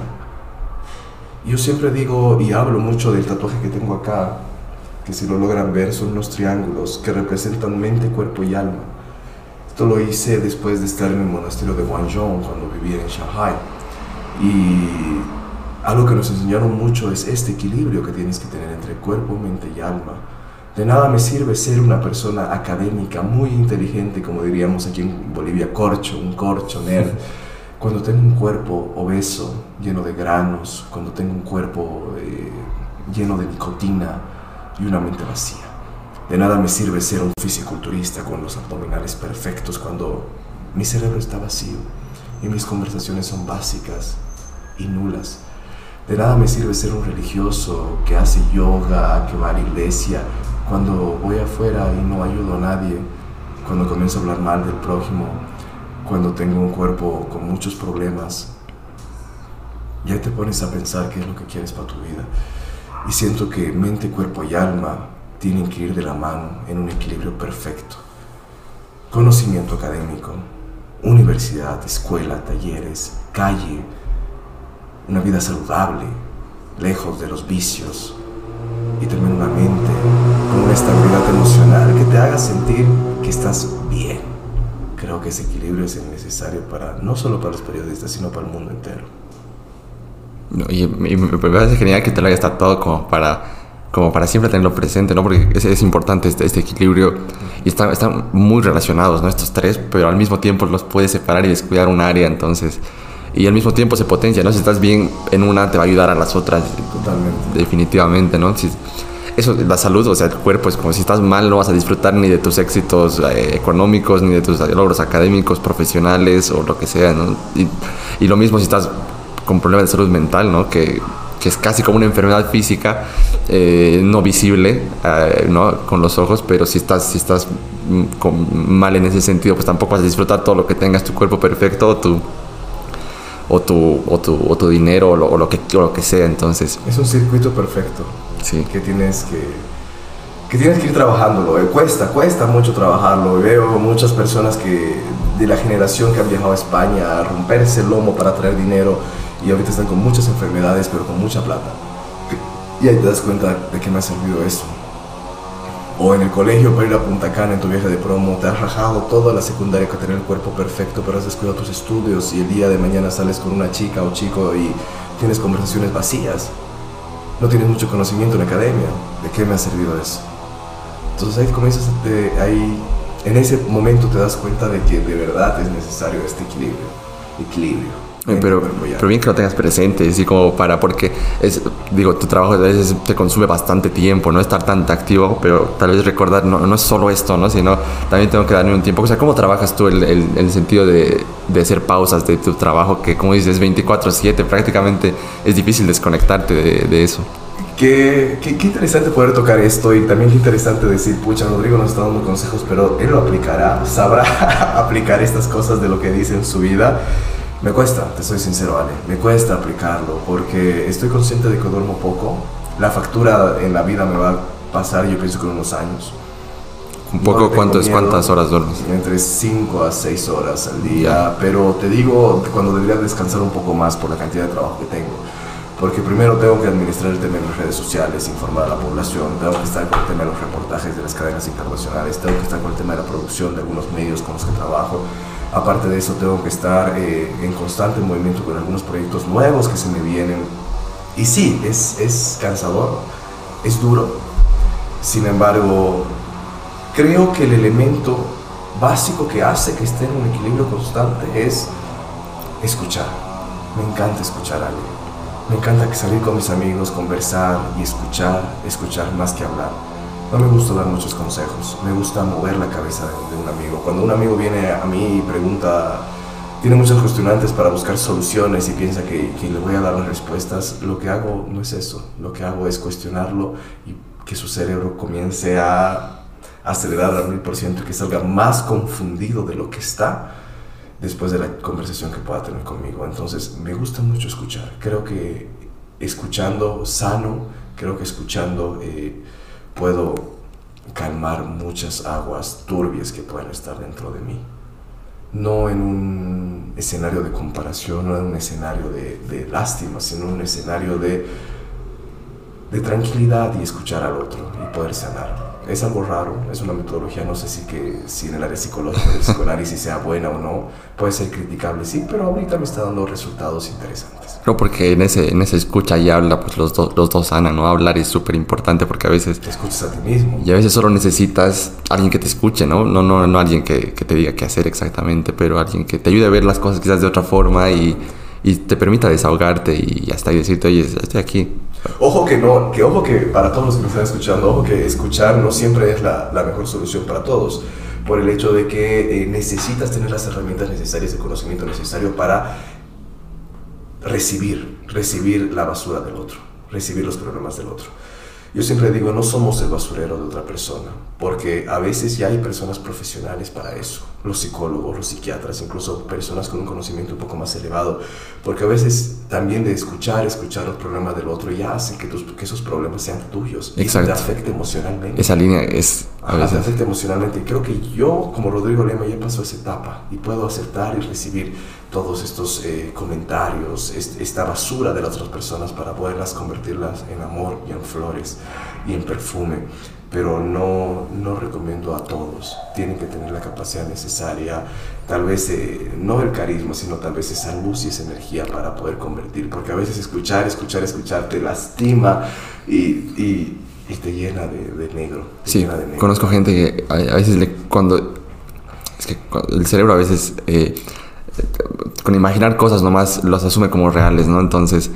Yo siempre digo y hablo mucho del tatuaje que tengo acá, que si lo logran ver son unos triángulos que representan mente, cuerpo y alma. Esto lo hice después de estar en el monasterio de Guangzhou cuando vivía en Shanghai. Y algo que nos enseñaron mucho es este equilibrio que tienes que tener entre cuerpo, mente y alma. De nada me sirve ser una persona académica, muy inteligente, como diríamos aquí en Bolivia, corcho, un corcho, nerd. *laughs* Cuando tengo un cuerpo obeso, lleno de granos, cuando tengo un cuerpo eh, lleno de nicotina, y una mente vacía. De nada me sirve ser un fisiculturista con los abdominales perfectos cuando mi cerebro está vacío y mis conversaciones son básicas y nulas. De nada me sirve ser un religioso que hace yoga, que va a la iglesia, cuando voy afuera y no ayudo a nadie, cuando comienzo a hablar mal del prójimo, cuando tengo un cuerpo con muchos problemas. Ya te pones a pensar qué es lo que quieres para tu vida. Y siento que mente, cuerpo y alma tienen que ir de la mano en un equilibrio perfecto. Conocimiento académico, universidad, escuela, talleres, calle, una vida saludable, lejos de los vicios y tener una mente con una estabilidad emocional que te haga sentir que estás bien. Creo que ese equilibrio es necesario para no solo para los periodistas, sino para el mundo entero. y, me parece genial que te lo hayas tratado como para, como para siempre tenerlo presente, ¿no? Porque es, importante este, este, equilibrio y están, están muy relacionados, ¿no? Estos tres, pero al mismo tiempo los puedes separar y descuidar un área, entonces y al mismo tiempo se potencia, ¿no? Si estás bien en una, te va a ayudar a las otras. Totalmente. Definitivamente, ¿no? Si, eso, la salud, o sea, el cuerpo es como si estás mal, no vas a disfrutar ni de tus éxitos eh, económicos, ni de tus logros académicos, profesionales o lo que sea, ¿no? Y, y, lo mismo si estás con problemas de salud mental, ¿no? Que, que es casi como una enfermedad física, eh, no visible, eh, ¿no? Con los ojos, pero si estás, si estás mm, mal en ese sentido, pues tampoco vas a disfrutar todo lo que tengas, tu cuerpo perfecto, tu o tu, o tu, o tu dinero o lo, o lo, que, o lo que sea. Entonces, es un circuito perfecto sí. que tienes que, que tienes que ir trabajándolo. Eh, cuesta, cuesta mucho trabajarlo. Veo muchas personas que de la generación que han viajado a España a romperse el lomo para traer dinero y ahorita están con muchas enfermedades pero con mucha plata. Y ahí te das cuenta de que me ha servido eso o en el colegio para ir a Punta Cana en tu viaje de promo, te has rajado toda la secundaria que tener el cuerpo perfecto, pero has descuidado tus estudios y el día de mañana sales con una chica o chico y tienes conversaciones vacías. No tienes mucho conocimiento en academia. ¿De qué me ha servido eso? Entonces ahí comienzas, a ahí, en ese momento te das cuenta de que de verdad es necesario este equilibrio. Equilibrio. Pero, pero bien que lo tengas presente, así como para, porque es, digo, tu trabajo a veces te consume bastante tiempo, no estar tan activo, pero tal vez recordar, no, no es solo esto, ¿no? Sino también tengo que darme un tiempo. O sea, ¿cómo trabajas tú el, el, el sentido de, de, hacer pausas de tu trabajo, que como dices, 24/7, prácticamente es difícil desconectarte de, de eso? Qué, qué, qué, interesante poder tocar esto y también qué interesante decir, pucha, Rodrigo nos está dando consejos, pero él lo aplicará, sabrá *laughs* aplicar estas cosas de lo que dice en su vida. Me cuesta, te soy sincero, Ale, me cuesta aplicarlo porque estoy consciente de que duermo poco. La factura en la vida me va a pasar, yo pienso, con unos años. ¿Un poco no cuántas, cuántas horas duermes? Entre 5 a 6 horas al día, pero te digo cuando debería descansar un poco más por la cantidad de trabajo que tengo. Porque primero tengo que administrar el tema de las redes sociales, informar a la población, tengo que estar con el tema de los reportajes de las cadenas internacionales, tengo que estar con el tema de la producción de algunos medios con los que trabajo Aparte de eso, tengo que estar eh, en constante movimiento con algunos proyectos nuevos que se me vienen. Y sí, es, es cansador, es duro. Sin embargo, creo que el elemento básico que hace que esté en un equilibrio constante es escuchar. Me encanta escuchar a alguien. Me encanta salir con mis amigos, conversar y escuchar, escuchar más que hablar no me gusta dar muchos consejos, me gusta mover la cabeza de, un amigo. Cuando un amigo viene a mí y pregunta, tiene muchos cuestionantes para buscar soluciones y piensa que, que, le voy a dar las respuestas, lo que hago no es eso, lo que hago es cuestionarlo y que su cerebro comience a acelerar al mil por ciento y que salga más confundido de lo que está después de la conversación que pueda tener conmigo. Entonces me gusta mucho escuchar, creo que escuchando sano, creo que escuchando... Eh, puedo calmar muchas aguas turbias que pueden estar dentro de mí. No en un escenario de comparación, no en un escenario de, de lástima, sino en un escenario de, de tranquilidad y escuchar al otro y poder sanar es algo raro, es una metodología, no sé si, que, si en el área psicológica, del psicoanálisis sea buena o no, puede ser criticable, sí, pero ahorita me está dando resultados interesantes. No, porque en ese, en ese escucha y habla, pues los, dos los dos sanan, ¿no? Hablar es súper importante porque a veces... Te escuchas a ti mismo. Y a veces solo necesitas alguien que te escuche, ¿no? No, no, no alguien que, que te diga qué hacer exactamente, pero alguien que te ayude a ver las cosas quizás de otra forma y, y te permita desahogarte y hasta decirte, oye, estoy aquí, Ojo que no, que ojo que para todos los que me están escuchando, ojo que escuchar no siempre es la, la mejor solución para todos, por el hecho de que eh, necesitas tener las herramientas necesarias, el conocimiento necesario para recibir, recibir la basura del otro, recibir los problemas del otro. Yo siempre digo, no somos el basurero de otra persona, porque a veces ya hay personas profesionales para eso, los psicólogos, los psiquiatras, incluso personas con un conocimiento un poco más elevado, porque a veces también de escuchar, escuchar los problemas del otro ya hace que, tus, que esos problemas sean tuyos y te afecte emocionalmente. Esa línea es A veces. afecta emocionalmente. Y creo que yo, como Rodrigo Lema, ya pasó esa etapa y puedo aceptar y recibir todos estos eh, comentarios, esta basura de las otras personas para poderlas convertirlas en amor y en flores y en perfume. Pero no, no recomiendo a todos. Tienen que tener la capacidad necesaria, tal vez eh, no el carisma, sino tal vez esa luz y esa energía para poder convertir. Porque a veces escuchar, escuchar, escuchar te lastima y, y, y te llena de, de negro. te Sí, llena de negro. conozco gente que a, a veces le, cuando... Es que el cerebro a veces... eh, con imaginar cosas nomás los asume como reales, ¿no? Entonces,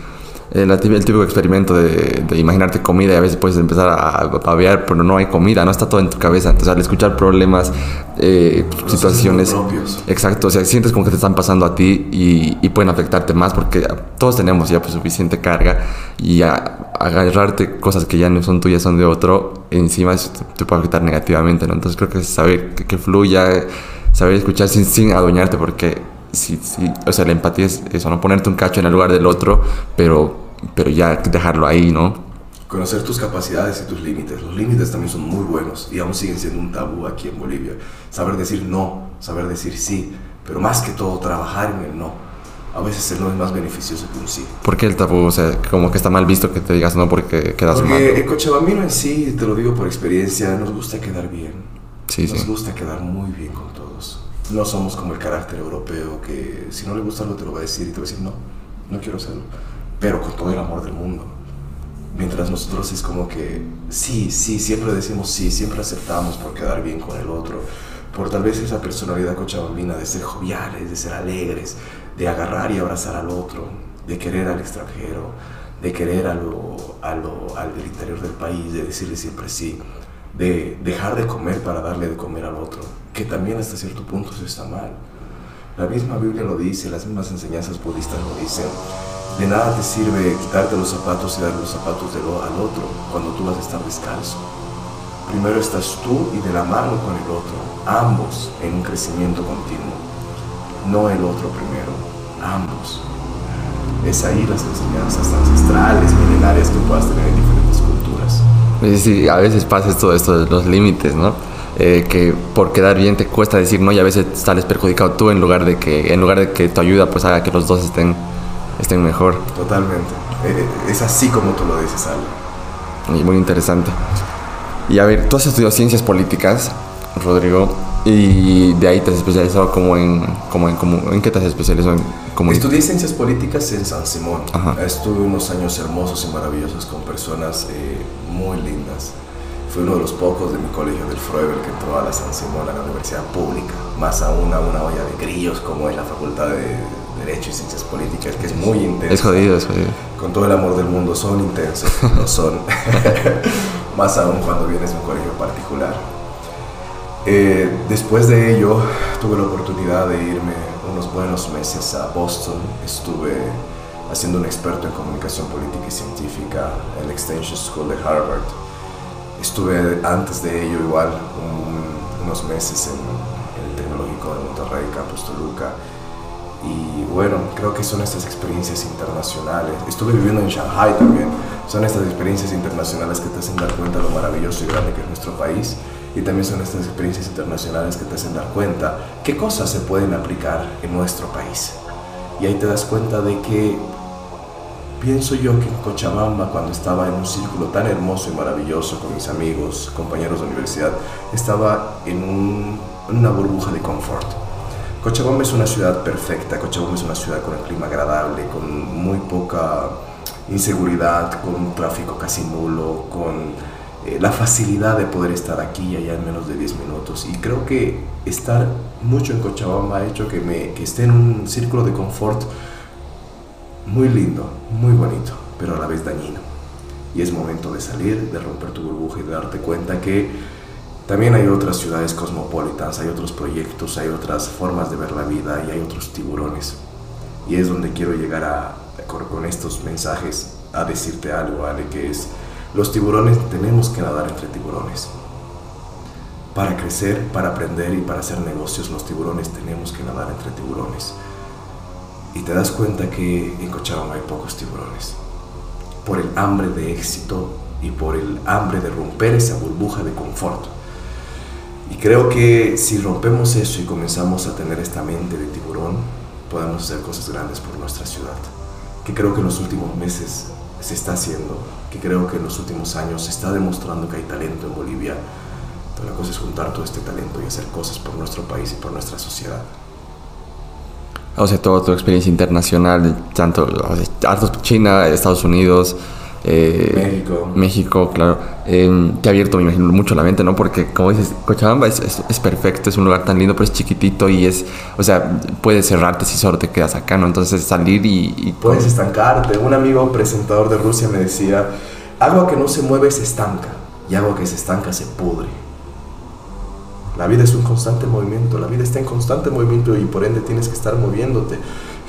el típico experimento de, de imaginarte comida y a veces puedes empezar a, babear, pero no hay comida, no está todo en tu cabeza. Entonces, al escuchar problemas, eh, situaciones... Exacto, o sea, sientes como que te están pasando a ti y, y pueden afectarte más porque todos tenemos ya pues, suficiente carga y a- agarrarte cosas que ya no son tuyas, son de otro, encima eso te, te puede afectar negativamente, ¿no? Entonces creo que es saber que, que fluya, saber escuchar sin, sin adueñarte porque, o sea, la empatía es eso, no ponerte un cacho en el lugar del otro, pero, pero ya dejarlo ahí, ¿no? Conocer tus capacidades y tus límites. Los límites también son muy buenos y aún siguen siendo un tabú aquí en Bolivia. Saber decir no, saber decir sí, pero más que todo trabajar en el no. A veces el no es más beneficioso que un sí. ¿Por qué el tabú? O sea, como que está mal visto que te digas no porque quedas mal. Porque el cochabambino en sí, te lo digo por experiencia, nos gusta quedar bien. Sí, nos sí. gusta quedar muy bien con todos. No somos como el carácter europeo que si no le gusta algo te lo va a decir y te va a decir no, no quiero hacerlo. Pero con todo el amor del mundo. Mientras nosotros es como que sí, sí, siempre decimos sí, siempre aceptamos por quedar bien con el otro. Por tal vez esa personalidad cochabambina de ser joviales, de ser alegres, de agarrar y abrazar al otro, de querer al extranjero, de querer a lo, al del interior del país, de decirle siempre sí, de dejar de comer para darle de comer al otro, que también hasta cierto punto eso está mal. La misma Biblia lo dice, las mismas enseñanzas budistas lo dicen. De nada te sirve quitarte los zapatos y dar los zapatos del o- al otro cuando tú vas a estar descalzo. Primero estás tú y de la mano con el otro, ambos en un crecimiento continuo. No el otro primero, ambos. Es ahí las enseñanzas ancestrales, milenarias que puedas tener en diferentes culturas. Sí, sí, a veces pasa esto, esto de los límites, ¿no? Eh, que por quedar bien te cuesta decir no y a veces sales perjudicado tú en lugar de que en lugar de que tu ayuda pues haga que los dos estén estén mejor Totalmente. Eh, Es así como tú lo dices, Ale. y muy interesante y a ver tú has estudiado ciencias políticas Rodrigo y de ahí te has especializado como en como en como en qué te has especializado en como Estudié ciencias políticas en San Simón. Ajá. Estuve unos años hermosos y maravillosos con personas eh, muy lindas. Fui uno de los pocos de mi colegio del Froebel que entró a la San Simón, a la universidad pública, más aún a una olla de grillos como es la Facultad de Derecho y Ciencias Políticas, que es muy intensa. es jodido es jodido Con todo el amor del mundo, son intensos, *laughs* no son. *laughs* más aún cuando vienes de un colegio particular. Eh, después de ello, tuve la oportunidad de irme unos buenos meses a Boston. Estuve haciendo un experto en comunicación política y científica en la Extension School de Harvard. Estuve antes de ello igual un- unos meses en, en el Tecnológico de Monterrey, Campus Toluca. Y bueno, creo que son estas experiencias internacionales. Estuve viviendo en Shanghai también. Son estas experiencias internacionales que te hacen dar cuenta de lo maravilloso y grande que es nuestro país. Y también son estas experiencias internacionales que te hacen dar cuenta qué cosas se pueden aplicar en nuestro país. Y ahí te das cuenta de que pienso yo que en Cochabamba, cuando estaba en un círculo tan hermoso y maravilloso con mis amigos, compañeros de universidad, estaba en, un- una burbuja de confort. Cochabamba es una ciudad perfecta, Cochabamba es una ciudad con el clima agradable, con muy poca inseguridad, con un tráfico casi nulo, con eh, la facilidad de poder estar aquí y allá en menos de 10 minutos. Y creo que estar mucho en Cochabamba ha hecho que, me, que esté en un círculo de confort muy lindo, muy bonito, pero a la vez dañino. Y es momento de salir, de romper tu burbuja y darte cuenta que también hay otras ciudades cosmopolitas, hay otros proyectos, hay otras formas de ver la vida y hay otros tiburones. Y es donde quiero llegar a, con estos mensajes a decirte algo, Ale, que es, los tiburones tenemos que nadar entre tiburones. Para crecer, para aprender y para hacer negocios, los tiburones tenemos que nadar entre tiburones. Y te das cuenta que en Cochabamba hay pocos tiburones. Por el hambre de éxito y por el hambre de romper esa burbuja de confort. Y creo que si rompemos eso y comenzamos a tener esta mente de tiburón, podemos hacer cosas grandes por nuestra ciudad. Que creo que en los últimos meses se está haciendo, que creo que en los últimos años se está demostrando que hay talento en Bolivia. Entonces la cosa es juntar todo este talento y hacer cosas por nuestro país y por nuestra sociedad. O sea, toda tu experiencia internacional, tanto o China, Estados Unidos, eh, México. México, claro. Eh, te ha abierto, me imagino, mucho la mente, ¿no? Porque, como dices, Cochabamba es, es, perfecto, es un lugar tan lindo, pero es chiquitito y es, o sea, puedes cerrarte si solo te quedas acá, ¿no? Entonces, salir y. puedes estancarte. Un amigo presentador de Rusia me decía: agua que no se mueve se estanca, y agua que se estanca se pudre. La vida es un constante movimiento, la vida está en constante movimiento y por ende tienes que estar moviéndote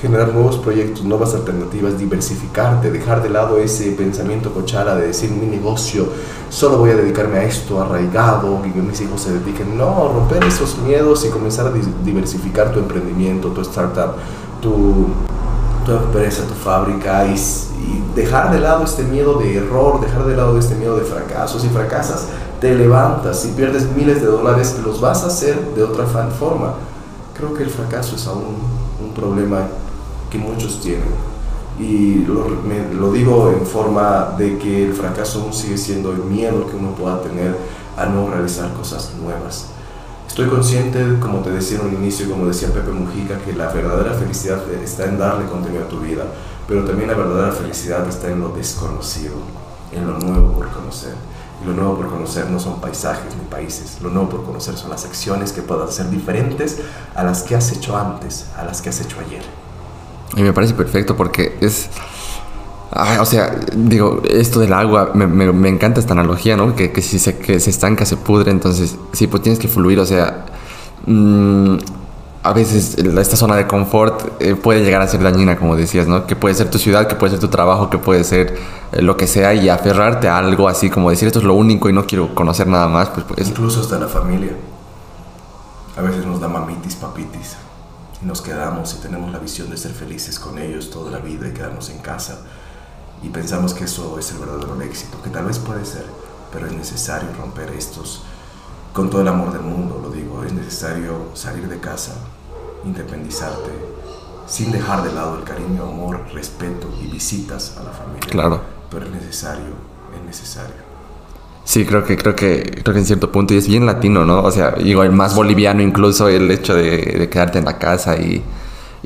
generar nuevos proyectos, nuevas alternativas, diversificarte, dejar de lado ese pensamiento cochara de decir mi negocio, solo voy a dedicarme a esto arraigado y que mis hijos se dediquen. No, romper esos miedos y comenzar a diversificar tu emprendimiento, tu startup, tu, empresa, tu fábrica y, y, dejar de lado este miedo de error, dejar de lado este miedo de fracaso. Si fracasas, te levantas, si pierdes miles de dólares, los vas a hacer de otra forma. Creo que el fracaso es aún un problema muchos tienen. Y lo, lo, digo en forma de que el fracaso aún sigue siendo el miedo que uno pueda tener a no realizar cosas nuevas. Estoy consciente, como te decía en un inicio, como decía Pepe Mujica, que la verdadera felicidad está en darle contenido a tu vida, pero también la verdadera felicidad está en lo desconocido, en lo nuevo por conocer. Lo nuevo por conocer no son paisajes ni países, lo nuevo por conocer son las acciones que puedan ser diferentes a las que has hecho antes, a las que has hecho ayer. Y me parece perfecto porque es... o sea, digo, esto del agua, me, encanta esta analogía, ¿no? Que, que si se, que se estanca, se pudre, entonces sí, pues tienes que fluir, o sea, mmm, a veces esta zona de confort eh, puede llegar a ser dañina, como decías, ¿no? Que puede ser tu ciudad, que puede ser tu trabajo, que puede ser eh, lo que sea, y aferrarte a algo así, como decir esto es lo único y no quiero conocer nada más, pues... pues Incluso hasta la familia. A veces nos da mamitis, papitis nos quedamos y tenemos la visión de ser felices con ellos toda la vida y quedarnos en casa y pensamos que eso es el verdadero éxito, que tal vez puede ser, pero es necesario romper estos con todo el amor del mundo, lo digo, es necesario salir de casa, independizarte, sin dejar de lado el cariño, amor, respeto y visitas a la familia. Claro. Pero es necesario, es necesario. Sí, creo que, creo que, creo que en cierto punto, y es bien latino, ¿no? O sea, igual más boliviano incluso el hecho de, quedarte en la casa y,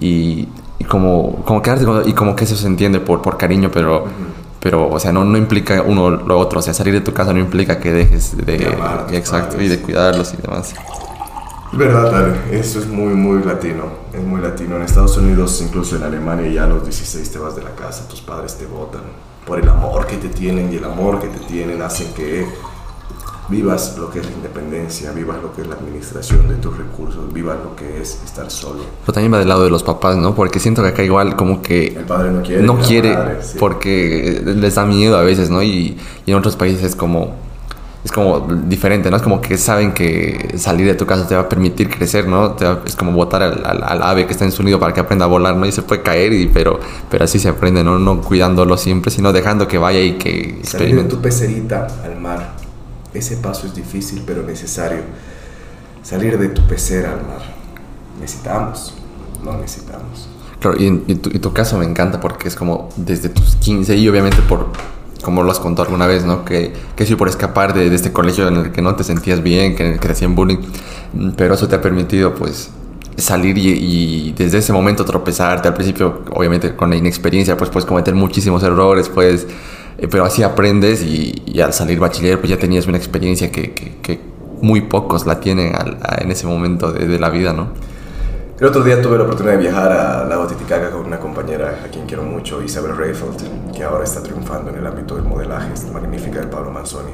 y, como, como quedarte y como que eso se entiende por, por cariño, pero, pero, o sea, no, no implica uno lo otro, o sea, salir de tu casa no implica que dejes de, exacto, y de cuidarlos y demás. Es verdad, dale. eso es muy, muy latino, es muy latino. En Estados Unidos, incluso en Alemania, ya a los 16 te vas de la casa, tus padres te votan por el amor que te tienen y el amor que te tienen hacen que vivas lo que es la independencia, vivas lo que es la administración de tus recursos, vivas lo que es estar solo. Pero también va del lado de los papás, ¿no? Porque siento que acá igual como que... El padre no quiere. No quiere porque les da miedo a veces, ¿no? Y, y en otros países es como es como diferente, ¿no? Es como que saben que salir de tu casa te va a permitir crecer, ¿no? es como botar al, ave que está en su nido para que aprenda a volar, ¿no? Y se puede caer, y, pero, pero así se aprende, ¿no? No cuidándolo siempre, sino dejando que vaya y que Salir de tu pecerita al mar, ese paso es difícil, pero necesario. Salir de tu pecera al mar. Necesitamos, no necesitamos. Claro, y, en, tu, y tu caso me encanta porque es como desde tus 15 y obviamente por como lo has contado alguna vez, ¿no? Que, que si por escapar de, este colegio en el que no te sentías bien, que, que te hacían bullying, pero eso te ha permitido, pues, salir y, desde ese momento tropezarte. Al principio, obviamente, con la inexperiencia, pues puedes cometer muchísimos errores, pues, pero así aprendes y, al salir bachiller, pues ya tenías una experiencia que, que muy pocos la tienen en ese momento de, de la vida, ¿no? El otro día tuve la oportunidad de viajar a Lago Titicaca con una compañera a quien quiero mucho, Isabel Rayfeld, que ahora está triunfando en el ámbito del modelaje, es magnífica de Pablo Manzoni.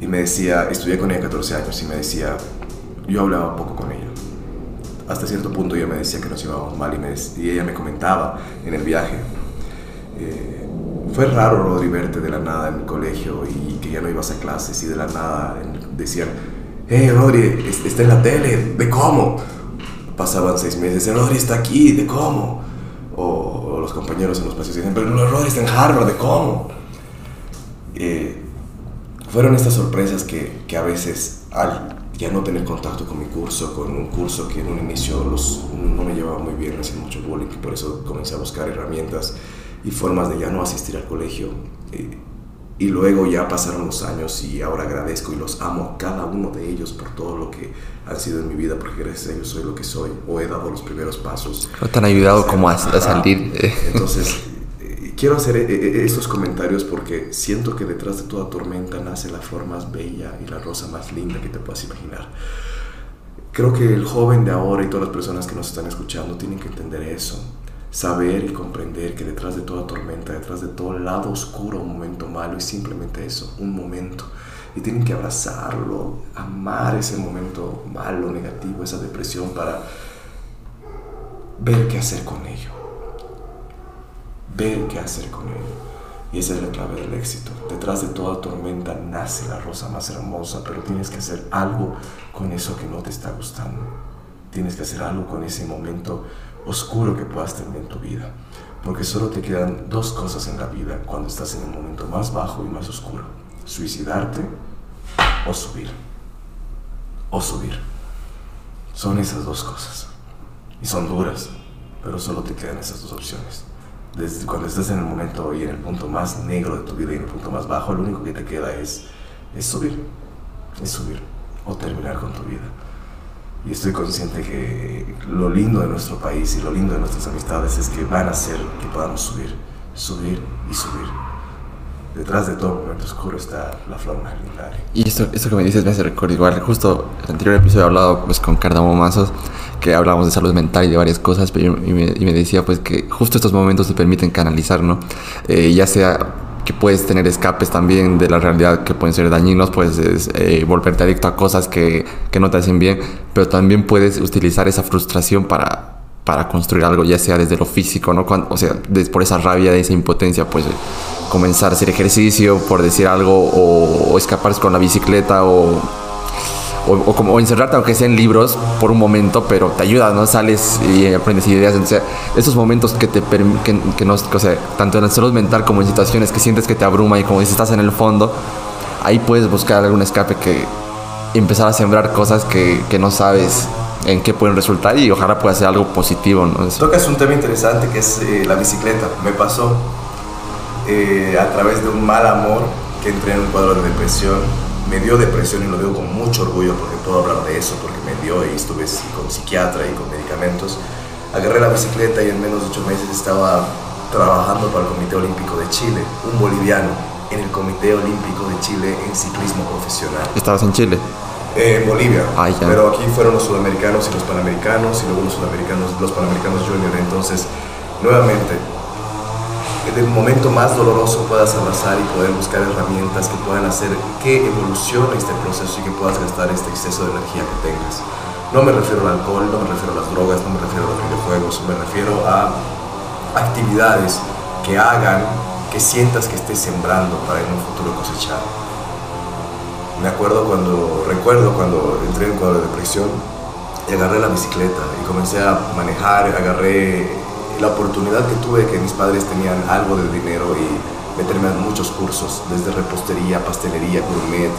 Y me decía, estudié con ella 14 años y me decía, yo hablaba poco con ella. Hasta cierto punto ella me decía que nos llevábamos mal y, me, y ella me comentaba en el viaje. Eh, fue raro, Rodri, verte de la nada en el colegio y que ya no ibas a clases y de la nada decían, hey, Rodri, está en la tele, ¿de cómo? Pasaban seis meses, el Rodri está aquí, ¿de cómo? O, los compañeros en los pasillos dicen, pero el Rodri está en Harvard, ¿de cómo? Eh, fueron estas sorpresas que, que, a veces al ya no tener contacto con mi curso, con un curso que en un inicio no me llevaba muy bien, hacía mucho bullying y por eso comencé a buscar herramientas y formas de ya no asistir al colegio. Y, y luego ya pasaron los años y ahora agradezco y los amo cada uno de ellos por todo lo que han sido en mi vida, porque gracias a ellos soy lo que soy o he dado los primeros pasos. te han ayudado como a, a salir. *laughs* Entonces, quiero hacer eh, eh, estos comentarios porque siento que detrás de toda tormenta nace la flor más bella y la rosa más linda que te puedas imaginar. Creo que el joven de ahora y todas las personas que nos están escuchando tienen que entender eso. Saber y comprender que detrás de toda tormenta, detrás de todo lado oscuro, un momento malo es simplemente eso, un momento. Y tienen que abrazarlo, amar ese momento malo, negativo, esa depresión para ver qué hacer con ello ver qué hacer con él. Y esa es la clave del éxito. Detrás de toda tormenta nace la rosa más hermosa, pero tienes que hacer algo con eso que no te está gustando. Tienes que hacer algo con ese momento oscuro que puedas tener en tu vida. Porque solo te quedan dos cosas en la vida cuando estás en el momento más bajo y más oscuro. Suicidarte o subir. O subir. Son esas dos cosas. Y son duras, pero solo te quedan esas dos opciones desde cuando estás en el momento y en el punto más negro de tu vida y en el punto más bajo, lo único que te queda es, es subir, es subir o terminar con tu vida. Y estoy consciente que lo lindo de nuestro país y lo lindo de nuestras amistades es que van a hacer que podamos subir, subir y subir. Detrás de todo momento oscuro está la flor linda. Y esto, esto que me dices me hace recordar igual, justo el anterior episodio he hablado pues con Cardamo Mazos que hablábamos de salud mental y de varias cosas, pero y me, y me decía pues que justo estos momentos te permiten canalizar, ¿no? Eh, ya sea que puedes tener escapes también de la realidad que pueden ser dañinos, puedes eh, volverte adicto a cosas que, que, no te hacen bien, pero también puedes utilizar esa frustración para, para construir algo, ya sea desde lo físico, ¿no? O sea, por esa rabia, de esa impotencia, pues comenzar a hacer ejercicio, por decir algo, o escaparse con la bicicleta, o o, como, encerrarte aunque sea en libros por un momento, pero te ayuda, ¿no? Sales y aprendes ideas. Entonces, esos momentos que te que, que no, o sea, tanto en la salud mental como en situaciones que sientes que te abruma y como si estás en el fondo, ahí puedes buscar algún escape que empezar a sembrar cosas que, que no sabes en qué pueden resultar y ojalá pueda ser algo positivo, ¿no? Tocas un tema interesante que es eh, la bicicleta. Me pasó eh, a través de un mal amor que entré en un cuadro de depresión me dio depresión y lo digo con mucho orgullo porque puedo hablar de eso, porque me dio y estuve con psiquiatra y con medicamentos. Agarré la bicicleta y en menos de ocho meses estaba trabajando para el Comité Olímpico de Chile, un boliviano en el Comité Olímpico de Chile en ciclismo profesional. ¿Estabas en Chile? Eh, en Bolivia, ah, pero aquí fueron los sudamericanos y los panamericanos y luego los sudamericanos, los panamericanos junior. Entonces, nuevamente, el momento más doloroso puedas abrazar y poder buscar herramientas que puedan hacer que evolucione este proceso y que puedas gastar este exceso de energía que tengas. No me refiero al alcohol, no me refiero a las drogas, no me refiero a los videojuegos, me refiero a actividades que hagan que sientas que estés sembrando para en un futuro cosechar. Me acuerdo cuando, recuerdo cuando entré en cuadro de depresión y agarré la bicicleta y comencé a manejar, agarré la oportunidad que tuve que mis padres tenían algo de dinero y meterme en muchos cursos, desde repostería, pastelería, gourmet,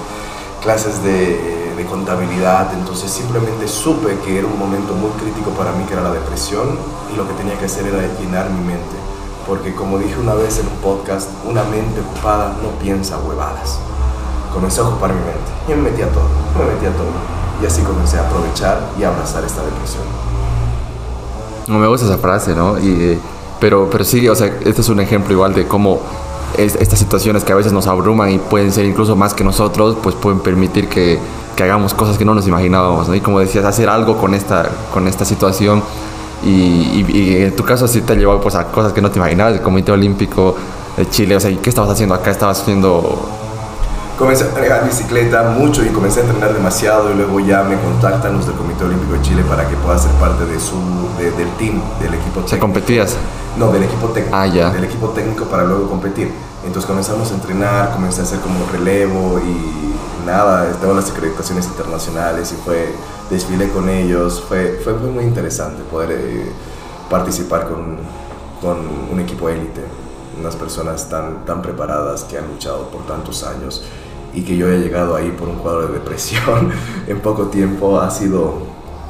clases de, contabilidad, entonces simplemente supe que era un momento muy crítico para mí, que era la depresión, y lo que tenía que hacer era llenar mi mente, porque como dije una vez en un podcast, una mente ocupada no piensa huevadas. Comencé a ocupar mi mente y me metí a todo, me metí a todo, y así comencé a aprovechar y a abrazar esta depresión. No me gusta esa frase, ¿no? Y, pero, pero sí, o sea, este es un ejemplo igual de cómo es, estas situaciones que a veces nos abruman y pueden ser incluso más que nosotros, pues pueden permitir que, que hagamos cosas que no nos imaginábamos, ¿no? Y como decías, hacer algo con esta, con esta situación. Y, y, y, en tu caso sí te ha llevado pues, a cosas que no te imaginabas, el Comité Olímpico de Chile, o sea, ¿qué estabas haciendo acá? ¿Estabas haciendo comencé a manejar bicicleta mucho y comencé a entrenar demasiado y luego ya me contactan los del Comité Olímpico de Chile para que pueda ser parte de su, de, del team, del equipo técnico. ¿Se competías? No, del equipo técnico. Ah, ya. Del equipo técnico para luego competir. Entonces comenzamos a entrenar, comencé a hacer como relevo y nada, estaba en las acreditaciones internacionales y fue, desfilé con ellos, fue, fue, fue muy interesante poder eh, participar con, con un equipo élite, unas personas tan, tan preparadas que han luchado por tantos años y que yo haya llegado ahí por un cuadro de depresión *laughs* en poco tiempo ha sido,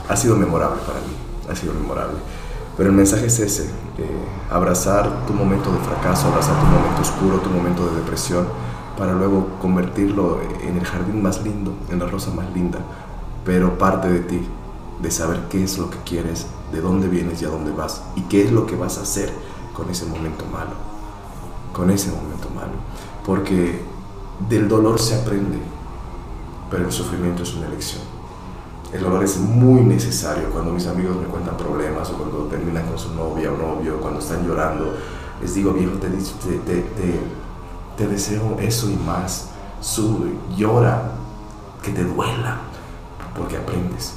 ha sido memorable para mí, ha sido memorable. Pero el mensaje es ese, eh, abrazar tu momento de fracaso, abrazar tu momento oscuro, tu momento de depresión, para luego convertirlo en el jardín más lindo, en la rosa más linda, pero parte de ti, de saber qué es lo que quieres, de dónde vienes y a dónde vas, y qué es lo que vas a hacer con ese momento malo, con ese momento malo. Porque del dolor se aprende, pero el sufrimiento es una elección. El dolor es muy necesario cuando mis amigos me cuentan problemas o cuando terminan con su novia o novio, cuando están llorando. Les digo, viejo, te, te, te, te deseo eso y más. Su, llora, que te duela, porque aprendes.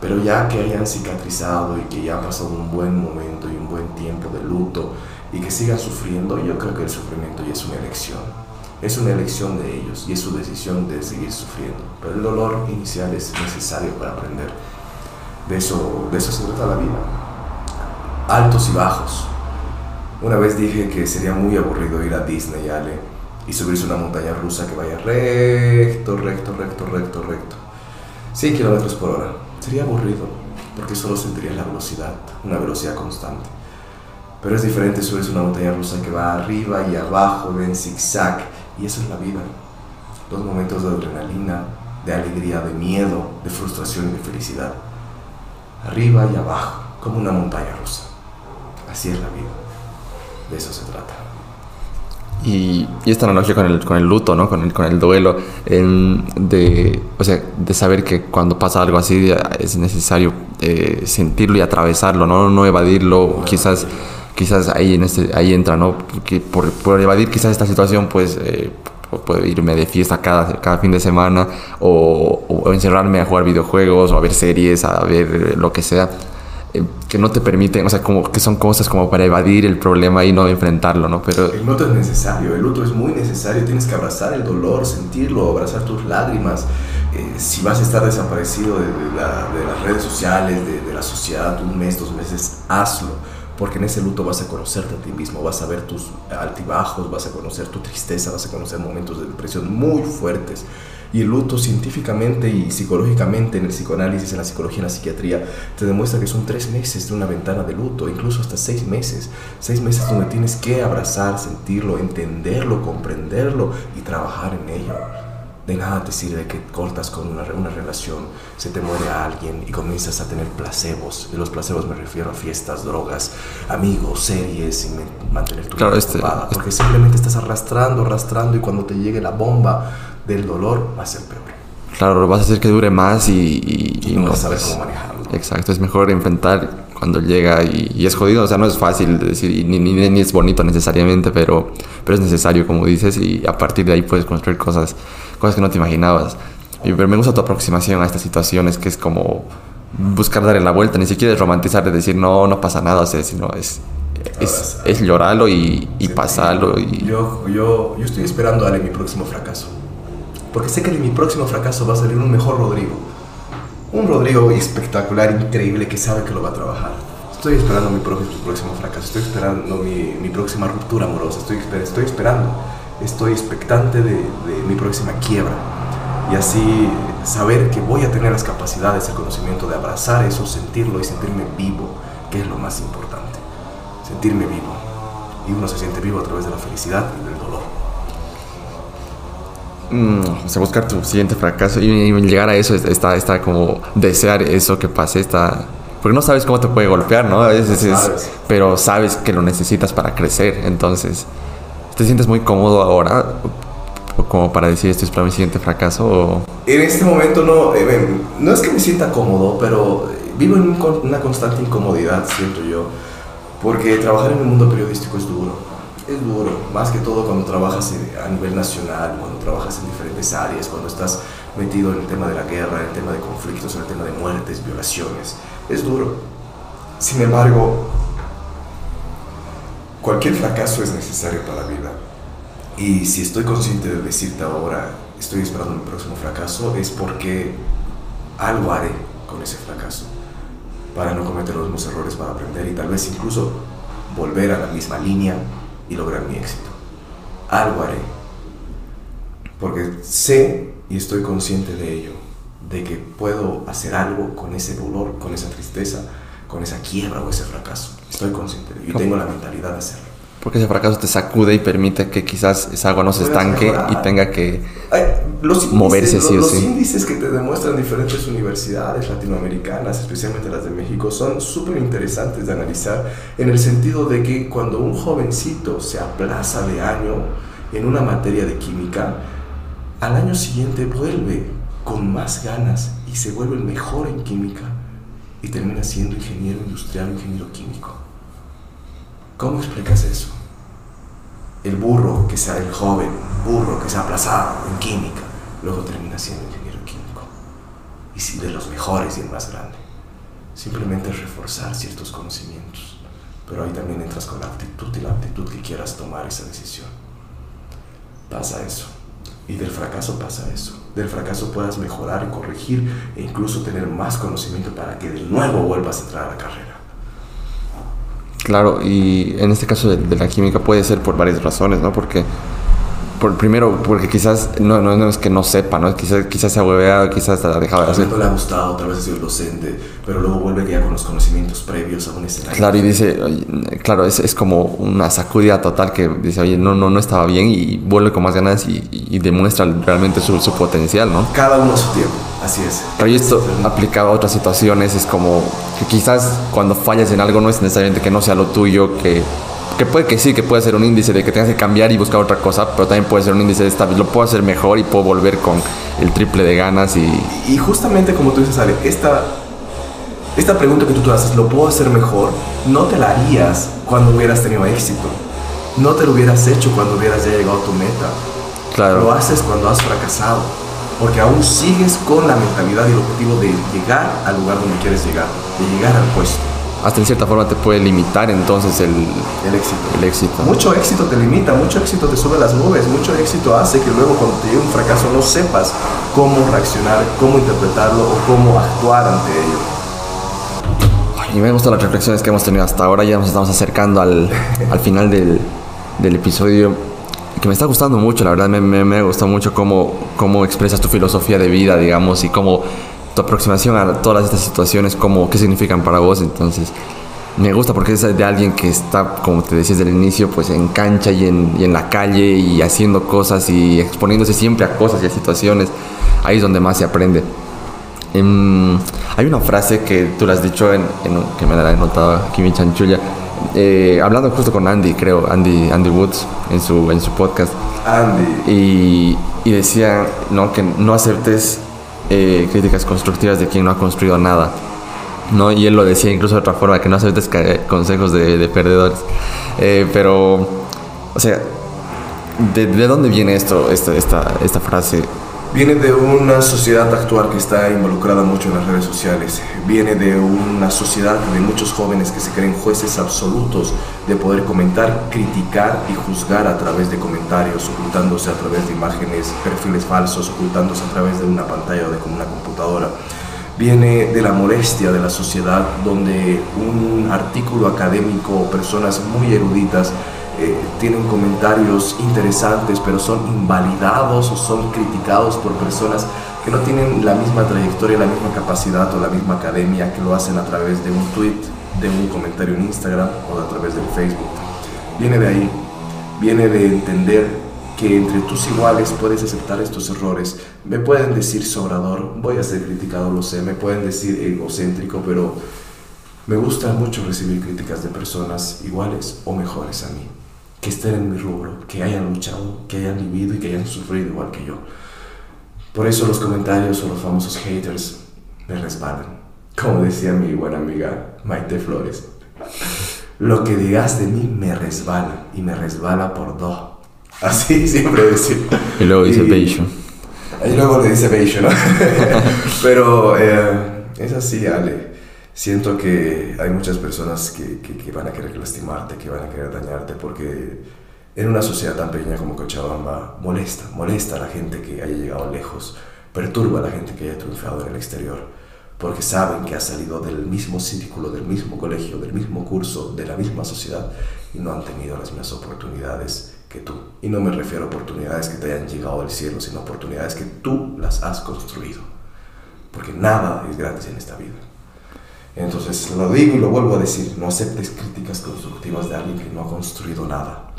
Pero ya que hayan cicatrizado y que ya ha pasado un buen momento y un buen tiempo de luto y que sigan sufriendo, yo creo que el sufrimiento ya es una elección. Es una elección de ellos y es su decisión de seguir sufriendo. Pero el dolor inicial es necesario para aprender. De eso, de eso se trata la vida. Altos y bajos. Una vez dije que sería muy aburrido ir a Disney, Ale, y subirse una montaña rusa que vaya recto, recto, recto, recto, recto. 100 kilómetros por hora. Sería aburrido, porque solo sentirías la velocidad, una velocidad constante. Pero es diferente subirse una montaña rusa que va arriba y abajo, en zigzag, y eso es la vida. Los momentos de adrenalina, de alegría, de miedo, de frustración y de felicidad. Arriba y abajo, como una montaña rusa. Así es la vida. De eso se trata. Y, esta analogía con el, con el luto, ¿no? Con el, con el duelo, de, o sea, de saber que cuando pasa algo así es necesario eh, sentirlo y atravesarlo, ¿no? No evadirlo, quizás quizás ahí, en este, ahí entra, ¿no? Porque por, por evadir quizás esta situación, pues eh, puedo irme de fiesta cada, cada fin de semana o, encerrarme a jugar videojuegos o a ver series, a ver lo que sea. Eh, que no te permiten, o sea, como que son cosas como para evadir el problema y no enfrentarlo, ¿no? Pero el luto es necesario, el luto es muy necesario, tienes que abrazar el dolor, sentirlo, abrazar tus lágrimas. Eh, si vas a estar desaparecido de, la, de las redes sociales, de, la sociedad, un mes, dos meses, hazlo, porque en ese luto vas a conocerte a ti mismo, vas a ver tus altibajos, vas a conocer tu tristeza, vas a conocer momentos de depresión muy fuertes. Y el luto científicamente y psicológicamente en el psicoanálisis, en la psicología, en la psiquiatría, te demuestra que son tres meses de una ventana de luto, incluso hasta seis meses. Seis meses donde tienes que abrazar, sentirlo, entenderlo, comprenderlo y trabajar en ello. De nada te sirve que cortas con una, una relación, se te muere a alguien y comienzas a tener placebos. Y los placebos me refiero a fiestas, drogas, amigos, series y mantener tu claro, vida este, ocupada. este, Porque simplemente estás arrastrando, arrastrando y cuando te llegue la bomba del dolor va a ser peor. Claro, vas a hacer que dure más y, y, y no, vas a saber cómo manejarlo. Exacto, es mejor enfrentar cuando llega y, y, es jodido, o sea, no es fácil decir, ni, ni, ni, es bonito necesariamente, pero, pero es necesario, como dices, y a partir de ahí puedes construir cosas, cosas que no te imaginabas. Y, pero me gusta tu aproximación a estas situaciones, que es como buscar darle la vuelta, ni siquiera es romantizar, de decir, no, no pasa nada, o sea, sino es, es, es llorarlo y, y sí, pasarlo. Y... Yo, yo, yo estoy esperando a mi próximo fracaso, porque sé que de mi próximo fracaso va a salir un mejor Rodrigo un Rodrigo espectacular, increíble, que sabe que lo va a trabajar. Estoy esperando mi próximo fracaso, estoy esperando mi, próxima ruptura amorosa, estoy, estoy esperando, estoy expectante de, de, mi próxima quiebra. Y así saber que voy a tener las capacidades, el conocimiento de abrazar eso, sentirlo y sentirme vivo, que es lo más importante. Sentirme vivo. Y uno se siente vivo a través de la felicidad y. Mm, o sea, buscar tu siguiente fracaso y, y, llegar a eso está, está como desear eso que pase, está... Porque no sabes cómo te puede golpear, ¿no? A veces no es, pero sabes que lo necesitas para crecer, entonces... ¿Te sientes muy cómodo ahora como para decir esto es para mi siguiente fracaso? O... En este momento no, eh, no es que me sienta cómodo, pero vivo en un, una constante incomodidad, siento yo, porque trabajar en el mundo periodístico es duro es duro, más que todo cuando trabajas a nivel nacional, cuando trabajas en diferentes áreas, cuando estás metido en el tema de la guerra, en el tema de conflictos, en el tema de muertes, violaciones. Es duro. Sin embargo, cualquier fracaso es necesario para la vida. Y si estoy consciente de decirte ahora, estoy esperando mi próximo fracaso, es porque algo haré con ese fracaso para no cometer los mismos errores, para aprender y tal vez incluso volver a la misma línea y lograr mi éxito. Algo haré. Porque sé y estoy consciente de ello, de que puedo hacer algo con ese dolor, con esa tristeza, con esa quiebra o ese fracaso. Estoy consciente de ello y tengo la mentalidad de hacerlo. Porque ese fracaso te sacude y permite que quizás esa agua no se estanque y tenga que los moverse índices, sí o los, sí. Los índices que te demuestran diferentes universidades latinoamericanas, especialmente las de México, son súper interesantes de analizar en el sentido de que cuando un jovencito se aplaza de año en una materia de química, al año siguiente vuelve con más ganas y se vuelve el mejor en química y termina siendo ingeniero industrial, ingeniero químico. ¿Cómo explicas eso? El burro, que sea el joven, burro que se ha aplazado en química, luego termina siendo ingeniero químico. Y de los mejores y el más grande. Simplemente es reforzar ciertos conocimientos. Pero ahí también entras con la actitud y la actitud que quieras tomar esa decisión. Pasa eso. Y del fracaso pasa eso. Del fracaso puedas mejorar y corregir e incluso tener más conocimiento para que de nuevo vuelvas a entrar a la carrera. Claro, y en este caso de, de, la química puede ser por varias razones, ¿no? Porque, por, primero, porque quizás no, no, no es que no sepa, ¿no? Quizás, quizás se ha hueveado, quizás ha dejado de hacer. No le ha gustado, tal vez ha sido docente, pero luego vuelve ya con los conocimientos previos a un escenario. Claro, y dice, oye, claro, es, es como una sacudida total que dice, oye, no, no, no estaba bien y vuelve con más ganas y, y demuestra realmente su, su, potencial, ¿no? Cada uno a su tiempo, así es. Pero esto aplicado a otras situaciones es como que quizás cuando fallas en algo no es necesariamente que no sea lo tuyo, que, que puede que sí, que puede ser un índice de que tengas que cambiar y buscar otra cosa, pero también puede ser un índice de esta lo puedo hacer mejor y puedo volver con el triple de ganas y... Y justamente como tú dices, Ale, esta, esta pregunta que tú te haces, ¿lo puedo hacer mejor? No te la harías cuando hubieras tenido éxito. No te lo hubieras hecho cuando hubieras ya llegado a tu meta. Claro. Lo haces cuando has fracasado. Porque aún sigues con la mentalidad y el objetivo de llegar al lugar donde quieres llegar, de llegar al puesto. Hasta en cierta forma te puede limitar entonces el, el éxito. El éxito. Mucho éxito te limita, mucho éxito te sube a las nubes, mucho éxito hace que luego cuando te llegue un fracaso no sepas cómo reaccionar, cómo interpretarlo o cómo actuar ante ello. Y me gustan las reflexiones que hemos tenido hasta ahora, ya nos estamos acercando al, al final del, del episodio que me está gustando mucho, la verdad me, me, me gusta mucho cómo, cómo expresas tu filosofía de vida, digamos, y cómo tu aproximación a todas estas situaciones, cómo, qué significan para vos, entonces me gusta porque es de alguien que está, como te decías del inicio, pues en cancha y en, y en la calle y haciendo cosas y exponiéndose siempre a cosas y a situaciones, ahí es donde más se aprende. Um, hay una frase que tú la has dicho, en, en, que me la he notado aquí mi chanchulla, eh, hablando justo con Andy, creo, Andy, Andy Woods, en su, en su podcast. Andy. Y, y decía ¿no? que no aceptes eh, críticas constructivas de quien no ha construido nada. ¿no? Y él lo decía incluso de otra forma, que no aceptes consejos de, de perdedores. Eh, pero, o sea, ¿de, de dónde viene esto, esta, esta, esta frase? Viene de una sociedad actual que está involucrada mucho en las redes sociales. Viene de una sociedad de muchos jóvenes que se creen jueces absolutos de poder comentar, criticar y juzgar a través de comentarios, ocultándose a través de imágenes, perfiles falsos, ocultándose a través de una pantalla o de una computadora. Viene de la molestia de la sociedad donde un artículo académico, personas muy eruditas, eh, tienen comentarios interesantes, pero son invalidados o son criticados por personas que no tienen la misma trayectoria, la misma capacidad o la misma academia que lo hacen a través de un tweet, de un comentario en Instagram o a través del Facebook. Viene de ahí, viene de entender que entre tus iguales puedes aceptar estos errores. Me pueden decir sobrador, voy a ser criticado, lo sé, me pueden decir egocéntrico, pero me gusta mucho recibir críticas de personas iguales o mejores a mí que estén en mi rubro, que hayan luchado, que hayan vivido y que hayan sufrido igual que yo. Por eso los comentarios o los famosos haters me resbalan. Como decía mi buena amiga Maite Flores, lo que digas de mí me resbala y me resbala por dos. Así siempre decía. Y luego dice Beisho. Y luego le dice Beisho, ¿no? *laughs* Pero eh, es así, Ale siento que hay muchas personas que, que, que, van a querer lastimarte, que van a querer dañarte, porque en una sociedad tan pequeña como Cochabamba molesta, molesta a la gente que haya llegado lejos, perturba a la gente que haya triunfado en el exterior, porque saben que ha salido del mismo círculo, del mismo colegio, del mismo curso, de la misma sociedad y no han tenido las mismas oportunidades que tú. Y no me refiero a oportunidades que te hayan llegado del cielo, sino oportunidades que tú las has construido. Porque nada es gratis en esta vida. Entonces lo digo y lo vuelvo a decir, no aceptes críticas constructivas de alguien que no ha construido nada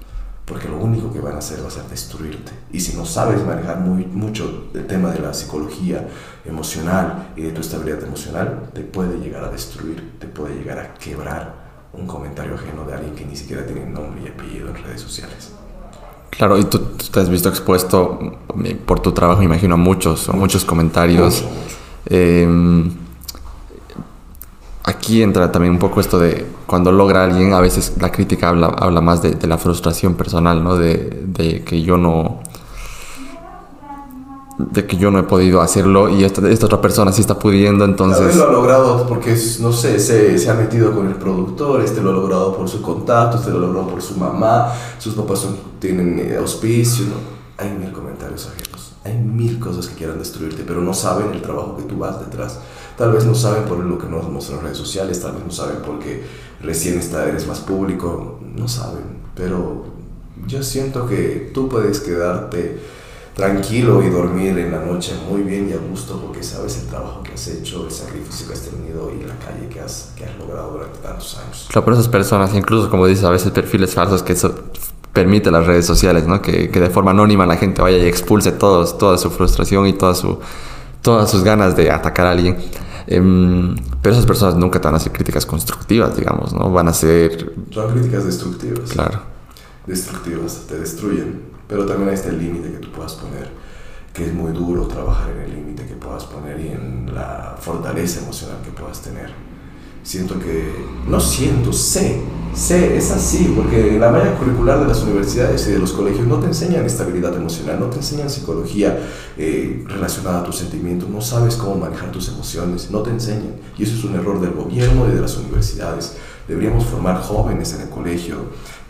porque lo único que van a hacer va a ser destruirte. Y si no sabes manejar muy, mucho el tema de la psicología emocional y de tu estabilidad emocional, te puede llegar a destruir, te puede llegar a quebrar un comentario ajeno de alguien que ni siquiera tiene nombre y apellido en redes sociales. Claro, y tú, te has visto expuesto eh, por tu trabajo, imagino, a muchos, a muchos comentarios. Em, aquí entra también un poco esto de cuando logra alguien, a veces la crítica habla, habla más de, la frustración personal, ¿no? De, que yo no de que yo no he podido hacerlo y esta, esta otra persona sí está pudiendo, entonces... Tal lo ha logrado porque, no sé, se, se, ha metido con el productor, este lo ha logrado por su contacto, este lo ha logrado por su mamá, sus papás son, tienen eh, auspicio, ¿no? Hay mil comentarios ajenos, hay mil cosas que quieran destruirte, pero no saben el trabajo que tú vas detrás. Tal vez no saben por lo que nos muestran en redes sociales, tal vez no saben porque recién está, eres más público, no saben. Pero yo siento que tú puedes quedarte tranquilo y dormir en la noche muy bien y a gusto porque sabes el trabajo que has hecho, el sacrificio que has tenido y la calle que has, que has logrado durante tantos años. Claro, por esas personas, incluso como dices, a veces perfiles falsos que eso permite las redes sociales, ¿no? Que, que de forma anónima la gente vaya y expulse todos, toda su frustración y toda su, todas sus ganas de atacar a alguien. Em, pero esas personas nunca te van a hacer críticas constructivas, digamos, ¿no? Van a ser... Son críticas destructivas. Claro. Destructivas, te destruyen. Pero también hay este límite que tú puedas poner, que es muy duro trabajar en el límite que puedas poner y en la fortaleza emocional que puedas tener. Siento que, no siento, sé, sé, es así, porque en la malla curricular de las universidades y de los colegios no te enseñan estabilidad emocional, no te enseñan psicología eh, relacionada a tus sentimientos, no sabes cómo manejar tus emociones, no te enseñan. Y eso es un error del gobierno y de las universidades. Deberíamos formar jóvenes en el colegio,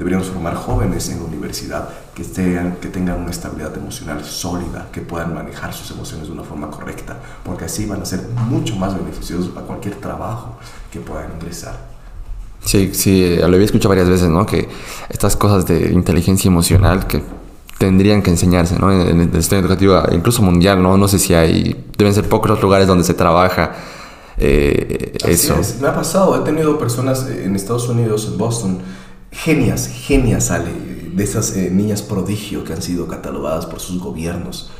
deberíamos formar jóvenes en la universidad que, estén, que tengan una estabilidad emocional sólida, que puedan manejar sus emociones de una forma correcta, porque así van a ser mucho más beneficiosos para cualquier trabajo que puedan ingresar. Sí, sí, lo había escuchado varias veces, ¿no? Que estas cosas de inteligencia emocional que tendrían que enseñarse, ¿no? En, el sistema educativo, incluso mundial, ¿no? No sé si hay, deben ser pocos los lugares donde se trabaja eh, eso. Me ha pasado, he tenido personas en Estados Unidos, en Boston, genias, genias sale, de esas eh, niñas prodigio que han sido catalogadas por sus gobiernos.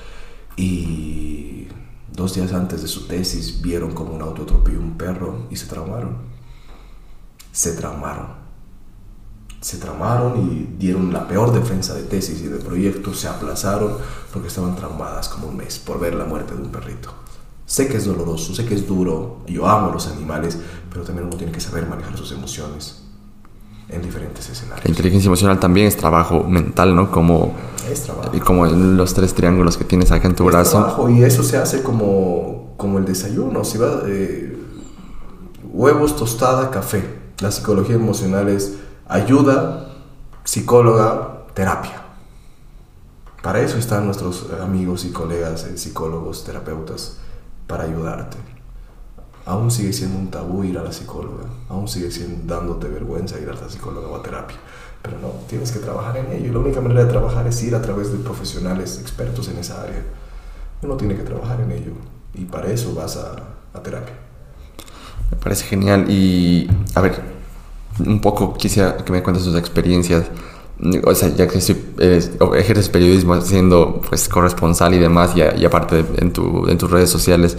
Y dos días antes de su tesis vieron como un auto atropelló un perro y se traumaron. Se traumaron. Se traumaron y dieron la peor defensa de tesis y de proyecto. Se aplazaron porque estaban traumadas como un mes por ver la muerte de un perrito. Sé que es doloroso, sé que es duro, yo amo los animales, pero también uno tiene que saber manejar sus emociones en diferentes escenarios. La inteligencia emocional también es trabajo mental, ¿no? Como, es trabajo. Y como los tres triángulos que tienes acá en tu es brazo. Trabajo, y eso se hace como, como el desayuno. Si va, eh, huevos, tostada, café. La psicología emocional es ayuda, psicóloga, terapia. Para eso están nuestros amigos y colegas eh, psicólogos, terapeutas para ayudarte. Aún sigue siendo un tabú ir a la psicóloga, aún sigue siendo dándote vergüenza ir a la psicóloga o a terapia, pero no, tienes que trabajar en ello. Y la única manera de trabajar es ir a través de profesionales expertos en esa área. Uno tiene que trabajar en ello. Y para eso vas a, a terapia. Me parece genial. Y a ver, un poco quisiera que me cuentes tus experiencias. O sea, ya que ejerces periodismo siendo pues corresponsal y demás, y, aparte en, en tus redes sociales,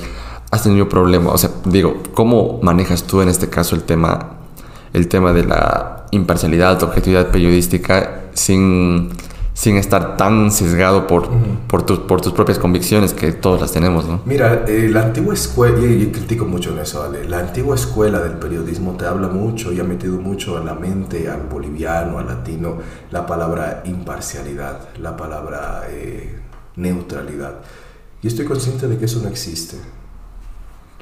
has tenido problemas, o sea, digo, ¿cómo manejas tú en este caso el tema, el tema de la imparcialidad, objetividad periodística sin sin estar tan sesgado por, por, por, tus propias convicciones que todos las tenemos, ¿no? Mira, eh, la antigua escuela, y critico mucho en eso, ¿vale? La antigua escuela del periodismo te habla mucho y ha metido mucho a la mente, al boliviano, al latino, la palabra imparcialidad, la palabra eh, neutralidad. Y estoy consciente de que eso no existe.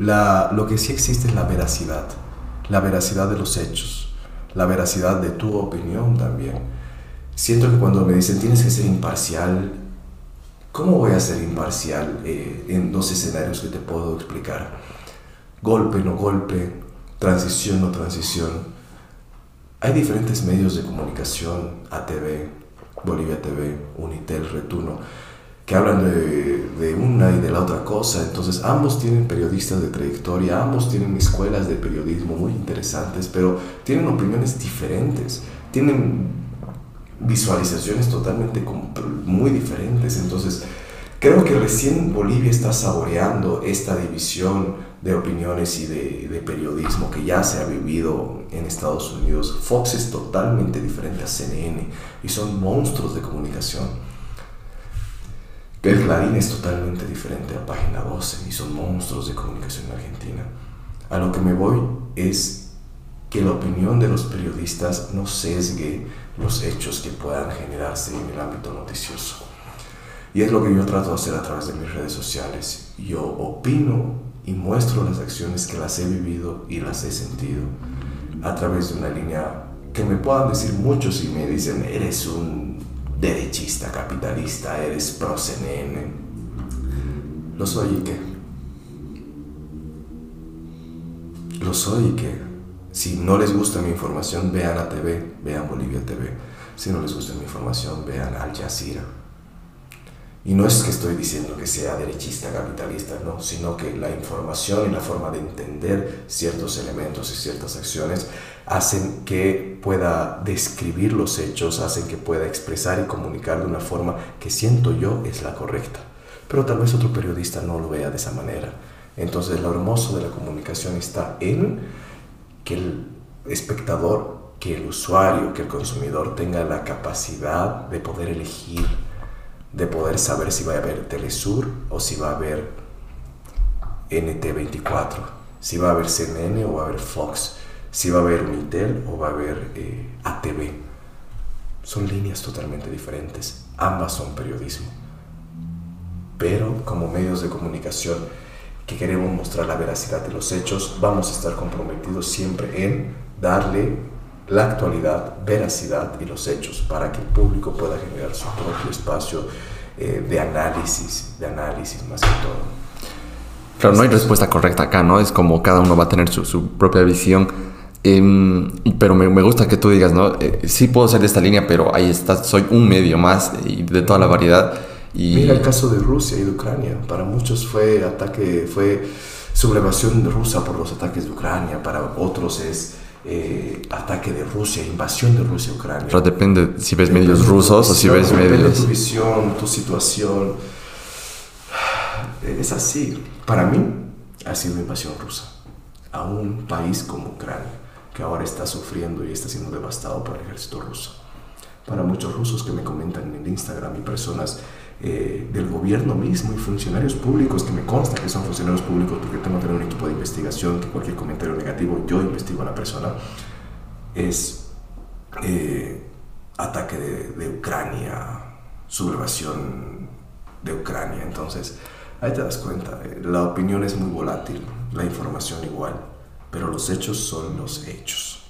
La, lo que sí existe es la veracidad, la veracidad de los hechos, la veracidad de tu opinión también siento que cuando me dicen tienes que ser imparcial, ¿cómo voy a ser imparcial eh, en dos escenarios que te puedo explicar? Golpe, no golpe, transición, no transición. Hay diferentes medios de comunicación, ATV, Bolivia TV, Unitel, Retuno, que hablan de, una y de la otra cosa. Entonces ambos tienen periodistas de trayectoria, ambos tienen escuelas de periodismo muy interesantes, pero tienen opiniones diferentes, tienen visualizaciones totalmente muy diferentes. Entonces creo que recién Bolivia está saboreando esta división de opiniones y de, de, periodismo que ya se ha vivido en Estados Unidos. Fox es totalmente diferente a CNN y son monstruos de comunicación. El Clarín es totalmente diferente a Página 12 y son monstruos de comunicación en Argentina. A lo que me voy es que la opinión de los periodistas no sesgue los hechos que puedan generarse en el ámbito noticioso. Y es lo que yo trato de hacer a través de mis redes sociales. Yo opino y muestro las acciones que las he vivido y las he sentido a través de una línea que me puedan decir muchos y me dicen, eres un derechista, capitalista, eres pro CNN. Lo soy y qué. Lo soy y qué. Si no les gusta mi información, vean la TV, vean Bolivia TV. Si no les gusta mi información, vean Al Jazeera y no es que estoy diciendo que sea derechista, capitalista, no, sino que la información y la forma de entender ciertos elementos y ciertas acciones hacen que pueda describir los hechos, hacen que pueda expresar y comunicar de una forma que siento yo es la correcta. Pero tal vez otro periodista no lo vea de esa manera. Entonces lo hermoso de la comunicación está en que el espectador, que el usuario, que el consumidor tenga la capacidad de poder elegir de poder saber si va a haber Telesur o si va a haber NT24, si va a haber CNN o va a haber Fox, si va a haber Unitel o va a haber eh, ATV. Son líneas totalmente diferentes, ambas son periodismo. Pero como medios de comunicación que queremos mostrar la veracidad de los hechos, vamos a estar comprometidos siempre en darle la actualidad, veracidad y los hechos para que el público pueda generar su propio espacio eh, de análisis, de análisis más que todo. Claro, no hay respuesta correcta acá, ¿no? Es como cada uno va a tener su, su propia visión. Em, pero me, me, gusta que tú digas, ¿no? Eh, sí puedo ser de esta línea, pero ahí está, soy un medio más y de toda la variedad. Y... Mira el caso de Rusia y de Ucrania. Para muchos fue ataque, fue sublevación rusa por los ataques de Ucrania. Para otros es eh, ataque de Rusia, invasión de Rusia a Ucrania. Pero depende si ves medios rusos o si ves medios... tu visión, tu situación. Es así. Para mí ha sido invasión rusa a un país como Ucrania, que ahora está sufriendo y está siendo devastado por el ejército ruso. Para muchos rusos que me comentan en Instagram y personas eh, del gobierno mismo y funcionarios públicos, que me consta que son funcionarios públicos porque tengo que tener un equipo de investigación, que cualquier comentario negativo yo investigo a la persona, es eh, ataque de, de Ucrania, sublevación de Ucrania. Entonces, ahí te das cuenta, eh, la opinión es muy volátil, la información igual, pero los hechos son los hechos.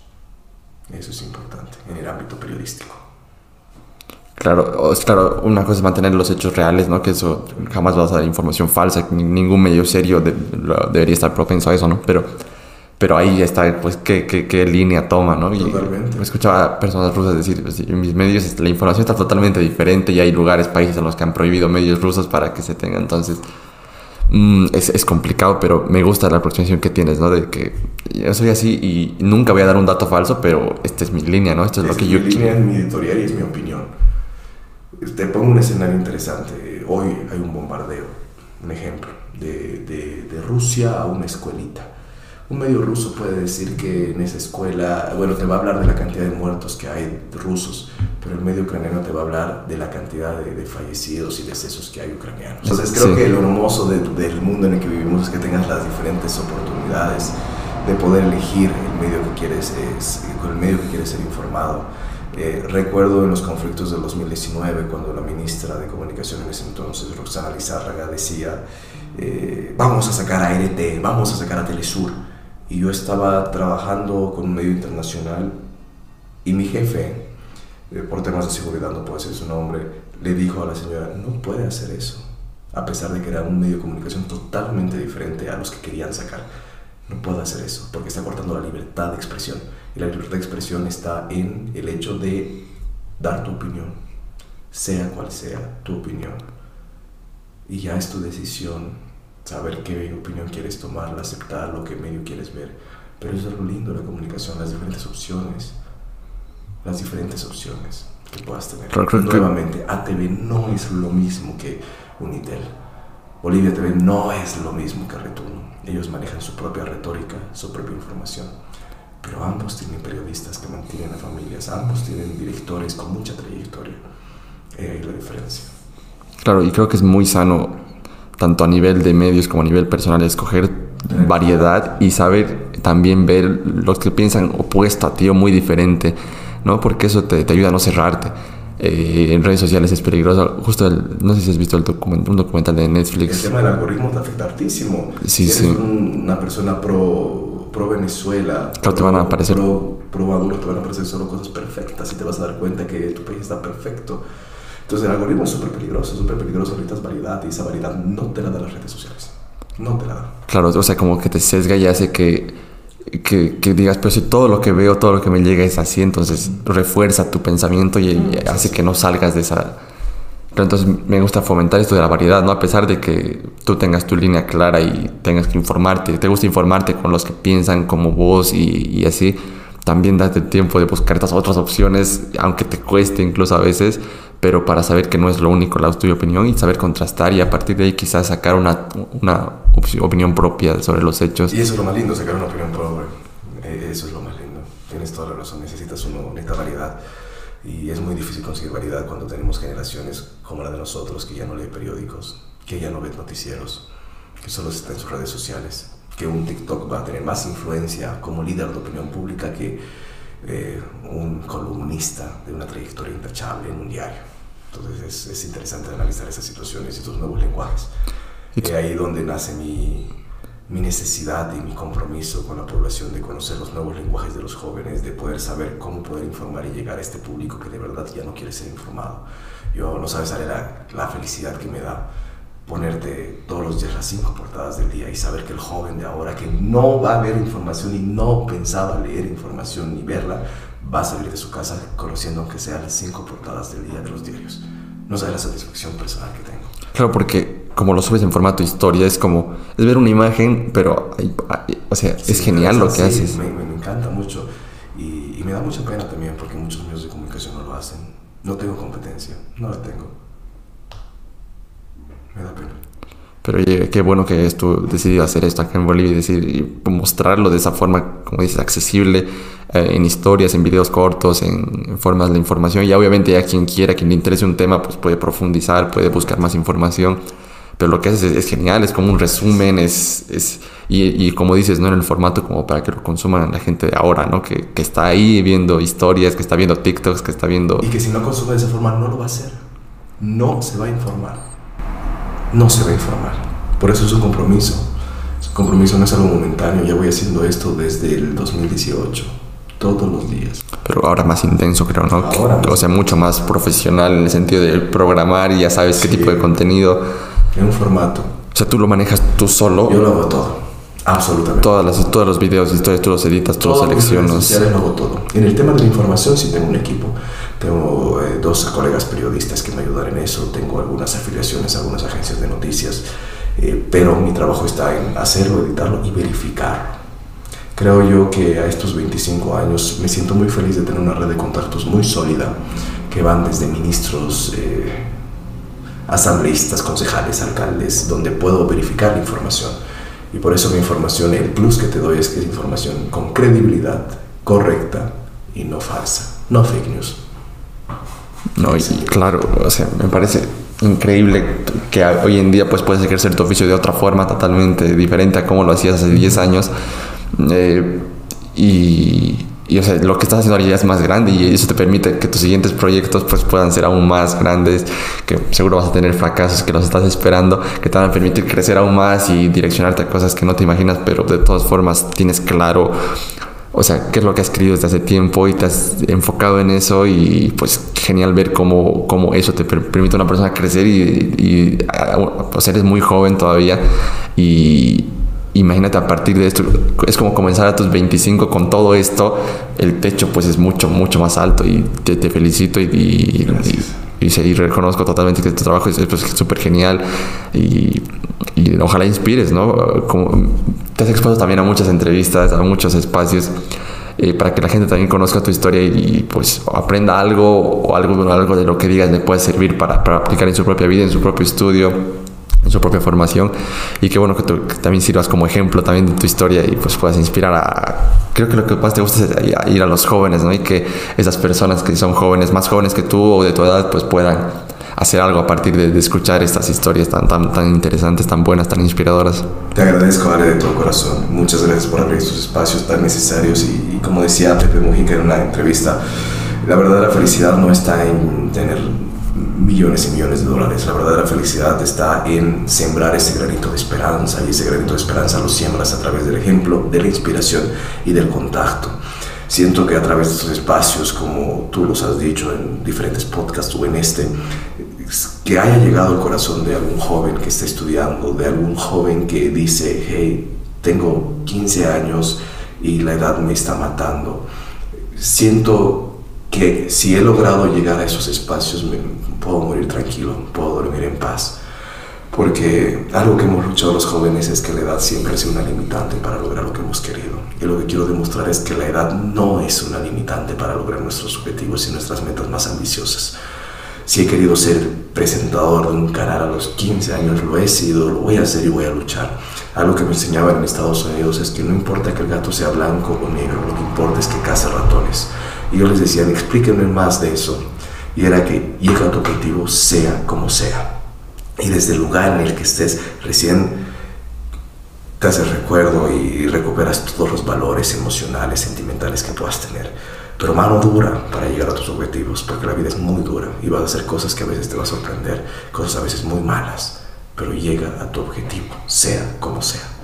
Eso es importante en el ámbito periodístico. Claro, claro, una cosa es mantener los hechos reales, ¿no? Que eso jamás vas a dar información falsa, ningún medio serio debería estar propenso a eso, ¿no? Pero, pero ahí está, pues, qué, qué, qué línea toma, ¿no? Totalmente. escuchaba a personas rusas decir, pues, en mis medios la información está totalmente diferente y hay lugares, países en los que han prohibido medios rusos para que se tenga, entonces... Mm, es, es, complicado, pero me gusta la aproximación que tienes, ¿no? De que yo soy así y nunca voy a dar un dato falso, pero esta es mi línea, ¿no? Esto es, lo que mi yo línea, es mi editorial y es mi opinión. Te pongo un escenario interesante. Hoy hay un bombardeo, un ejemplo, de, de, de, Rusia a una escuelita. Un medio ruso puede decir que en esa escuela, bueno, te va a hablar de la cantidad de muertos que hay rusos, pero el medio ucraniano te va a hablar de la cantidad de, de fallecidos y decesos que hay ucranianos. Entonces creo sí. que lo hermoso de, del mundo en el que vivimos es que tengas las diferentes oportunidades de poder elegir el medio que quieres, es, con el medio que quieres ser informado recuerdo en los conflictos del 2019 cuando la ministra de Comunicación en ese entonces, Roxana Lizárraga, decía, eh, vamos a sacar a RT, vamos a sacar a Telesur. Y yo estaba trabajando con un medio internacional y mi jefe, eh, por temas de seguridad, no puedo decir su nombre, le dijo a la señora, no puede hacer eso, a pesar de que era un medio de comunicación totalmente diferente a los que querían sacar. No puedo hacer eso porque está cortando la libertad de expresión. La libertad de expresión está en el hecho de dar tu opinión. sea cual sea tu opinión. Y ya es tu decisión saber qué opinión quieres tomar, aceptar lo que medio quieres ver. Pero eso es lo lindo de la comunicación, las diferentes opciones, las diferentes opciones que puedas tener. Nuevamente, ATV no es lo mismo que Unitel. Bolivia TV no es lo mismo que Retuno. Ellos manejan su propia retórica, su propia información. Pero ambos tienen periodistas que mantienen a familias, ambos tienen directores con mucha trayectoria. Eh, la diferencia. Claro, y creo que es muy sano, tanto a nivel de medios como a nivel personal, escoger variedad y saber también ver los que piensan opuesto a ti o muy diferente, ¿no? Porque eso te, te ayuda a no cerrarte. Eh, en redes sociales es peligroso. Justo, no sé si has visto el un documental de Netflix. El tema del algoritmo te afecta hartísimo. si eres una persona pro, pro Venezuela, claro, te van a aparecer. Pro, pro Maduro, te van a aparecer solo cosas perfectas y te vas a dar cuenta que tu país está perfecto. Entonces el algoritmo es súper peligroso, súper peligroso. Ahorita es variedad y esa variedad no te la dan las redes sociales. No te la dan. Claro, o sea, como que te sesga y hace que, que, que, digas, pero si todo lo que veo, todo lo que me llega es así, entonces refuerza tu pensamiento y, hace que no salgas de esa... Pero entonces me gusta fomentar esto de la variedad, ¿no? A pesar de que tú tengas tu línea clara y tengas que informarte, te gusta informarte con los que piensan como vos y, y así, también date el tiempo de buscar estas otras opciones, aunque te cueste incluso a veces, pero para saber que no es lo único la tuya opinión y saber contrastar y a partir de ahí quizás sacar una, una opinión propia sobre los hechos. Y eso es lo más lindo, sacar una opinión propia. Eh, eso es lo más lindo. Tienes toda la razón, necesitas una bonita variedad. Y es muy difícil conseguir variedad cuando tenemos generaciones como la de nosotros que ya no lee periódicos, que ya no ve noticieros, que solo está en sus redes sociales, que un TikTok va a tener más influencia como líder de opinión pública que eh, un columnista de una trayectoria intachable en un diario. Entonces es, es interesante analizar esas situaciones y estos nuevos lenguajes. Y ahí donde nace mi, mi necesidad y mi compromiso con la población de conocer los nuevos lenguajes de los jóvenes, de poder saber cómo poder informar y llegar a este público que de verdad ya no quiere ser informado. Yo no sabes la, la felicidad que me da ponerte todos los días las cinco portadas del día y saber que el joven de ahora que no va a ver información y no pensaba leer información ni verla, va a salir de su casa conociendo aunque sea las cinco portadas del día de los diarios. No sabe la satisfacción personal que tengo. Claro, porque como lo subes en formato historia, es como, es ver una imagen, pero, o sea, es genial lo que haces. Me, me, encanta mucho y, y me da mucha pena también porque muchos medios de comunicación no lo hacen. No tengo competencia, no la tengo me da pena. Pero oye, qué bueno que tú decidido hacer esto acá en Bolivia y, decir, mostrarlo de esa forma, como dices, accesible eh, en historias, en videos cortos, en, formas de información. Y obviamente ya quien quiera, quien le interese un tema, pues puede profundizar, puede buscar más información. Pero lo que haces es, genial, es como un resumen, es, es y, y, como dices, no en el formato como para que lo consuman la gente de ahora, ¿no? Que, que está ahí viendo historias, que está viendo TikToks, que está viendo... Y que si no consume de esa forma no lo va a hacer. No se va a informar no se va a informar. Por eso es un compromiso. Su compromiso no es algo momentáneo. Ya voy haciendo esto desde el 2018, todos los días. Pero ahora más intenso, creo, ¿no? o sea, mucho más profesional en el sentido de programar y ya sabes qué tipo de contenido. En un formato. O sea, tú lo manejas tú solo. Yo lo hago todo. Absolutamente. Todas las, todos los videos, historias, tú los editas, tú los seleccionas. Lo hago todo. En el tema de la información sí tengo un equipo. Tengo eh, dos colegas periodistas que me ayudan en eso, tengo algunas afiliaciones algunas agencias de noticias, eh, pero mi trabajo está en hacerlo, editarlo y verificarlo. Creo yo que a estos 25 años me siento muy feliz de tener una red de contactos muy sólida que van desde ministros, eh, asambleístas, concejales, alcaldes, donde puedo verificar la información. Y por eso mi información, el plus que te doy es que es información con credibilidad, correcta y no falsa, no fake news. No, y claro, o sea, me parece increíble que hoy en día pues puedes ejercer tu oficio de otra forma totalmente diferente a como lo hacías hace 10 años. Eh, y, y, o sea, lo que estás haciendo ahora ya es más grande y eso te permite que tus siguientes proyectos pues puedan ser aún más grandes, que seguro vas a tener fracasos que los estás esperando, que te van a permitir crecer aún más y direccionarte a cosas que no te imaginas, pero de todas formas tienes claro o sea, qué es lo que has querido desde hace tiempo y te has enfocado en eso y pues genial ver cómo, cómo eso te permite a una persona crecer y, y eres muy joven todavía y imagínate a partir de esto, es como comenzar a tus 25 con todo esto, el techo pues es mucho, mucho más alto y te, te felicito y, y y, reconozco totalmente que tu trabajo es súper pues, genial y, ojalá inspires, ¿no? Como, te has expuesto también a muchas entrevistas, a muchos espacios. Eh, para que la gente también conozca tu historia y, pues aprenda algo o algo, algo de lo que digas le puede servir para, para aplicar en su propia vida, en su propio estudio su propia formación y qué bueno que, tú, también sirvas como ejemplo también de tu historia y pues puedas inspirar a creo que lo que más te gusta es ir a los jóvenes ¿no? y que esas personas que son jóvenes más jóvenes que tú o de tu edad pues puedan hacer algo a partir de, escuchar estas historias tan, tan, tan interesantes, tan buenas, tan inspiradoras. Te agradezco, Ale, de todo corazón. Muchas gracias por abrir estos espacios tan necesarios y, y como decía Pepe Mujica en una entrevista, la verdadera felicidad no está en tener millones y millones de dólares. La verdadera felicidad está en sembrar ese granito de esperanza y ese granito de esperanza lo siembras a través del ejemplo, de la inspiración y del contacto. Siento que a través de estos espacios, como tú los has dicho en diferentes podcasts o en este, que haya llegado al corazón de algún joven que está estudiando, de algún joven que dice, hey, tengo 15 años y la edad me está matando. Siento que si he logrado llegar a esos espacios, me, puedo morir tranquilo, puedo dormir en paz. Porque algo que hemos luchado los jóvenes es que la edad siempre es una limitante para lograr lo que hemos querido. Y lo que quiero demostrar es que la edad no es una limitante para lograr nuestros objetivos y nuestras metas más ambiciosas. Si he querido ser presentador de un canal a los 15 años, lo he sido, lo voy a hacer y voy a luchar. Algo que me enseñaban en Estados Unidos es que no importa que el gato sea blanco o negro, lo que importa es que caza ratones. Y yo les decía, explíquenme más de eso. Y era que llega a tu objetivo sea como sea. Y desde el lugar en el que estés, recién te haces recuerdo y recuperas todos los valores emocionales, sentimentales que puedas tener. Pero mano dura para llegar a tus objetivos, porque la vida es muy dura y vas a hacer cosas que a veces te va a sorprender, cosas a veces muy malas, pero llega a tu objetivo, sea como sea.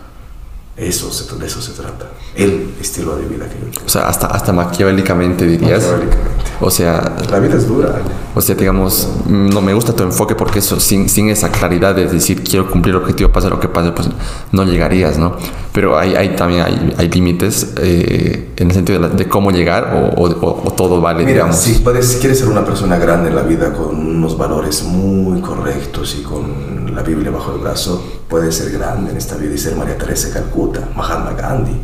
Eso se, de eso se trata. El estilo de vida que yo quiero. O sea, hasta, hasta maquiavélicamente dirías. Maquiavélicamente. O sea. La vida es dura. O sea, digamos, no me gusta tu enfoque porque eso, sin, sin esa claridad de decir quiero cumplir el objetivo, pase lo que pase, pues no llegarías, ¿no? Pero hay, hay también hay, hay límites eh, en el sentido de, cómo llegar o, o, todo vale, Mira, digamos. Si, puedes, si quieres ser una persona grande en la vida con unos valores muy correctos y con la Biblia bajo el brazo, puedes ser grande en esta vida y ser María Teresa de Calcuta, Mahatma Gandhi.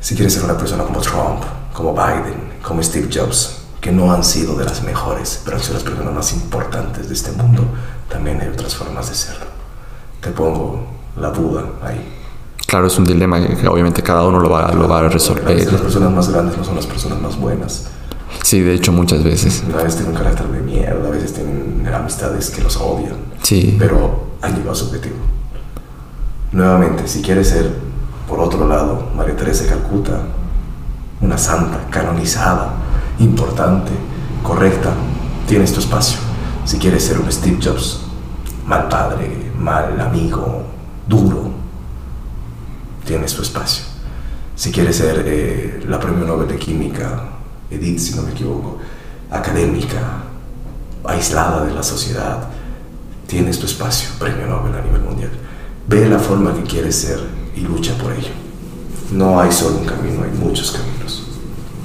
Si quieres ser una persona como Trump, como Biden, como Steve Jobs, que no han sido de las mejores, pero han sido las personas más importantes de este mundo, también hay otras formas de serlo. Te pongo la duda ahí. Claro, es un dilema que obviamente cada uno lo va, lo va a resolver. Las personas más grandes no son las personas más buenas. Sí, de hecho, muchas veces. A veces tienen un carácter de mierda, a veces tienen amistades que los odian. Sí. Pero han llegado a su objetivo. Nuevamente, si quieres ser, por otro lado, María Teresa de Calcuta, una santa, canonizada, importante, correcta, tienes tu espacio. Si quieres ser un Steve Jobs, mal padre, mal amigo, duro, tienes tu espacio. Si quieres ser eh, la premio Nobel de Química, Edith, si no me equivoco, académica, aislada de la sociedad, tienes tu espacio, premio Nobel a nivel mundial. Ve la forma que quieres ser y lucha por ello. No hay solo un camino, hay muchos caminos.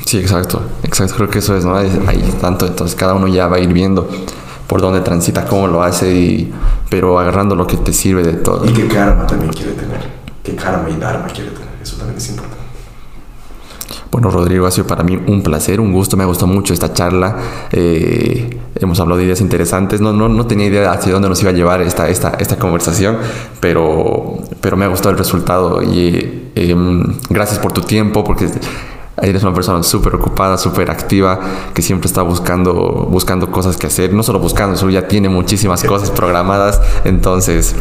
Sí, exacto, exacto, creo que eso es, ¿no? Hay, tanto, entonces cada uno ya va a ir viendo por dónde transita, cómo lo hace, y, pero agarrando lo que te sirve de todo. Y qué karma también quiere tener, qué karma y dharma quiere tener, eso también es importante. Bueno, Rodrigo, ha sido para mí un placer, un gusto, me gustado mucho esta charla. Eh, hemos hablado de ideas interesantes. No, no, no tenía idea hacia dónde nos iba a llevar esta, esta, esta conversación, pero, pero me ha gustado el resultado. Y em, gracias por tu tiempo, porque eres una persona súper ocupada, súper activa, que siempre está buscando, buscando cosas que hacer. No solo buscando, solo ya tiene muchísimas cosas programadas. Entonces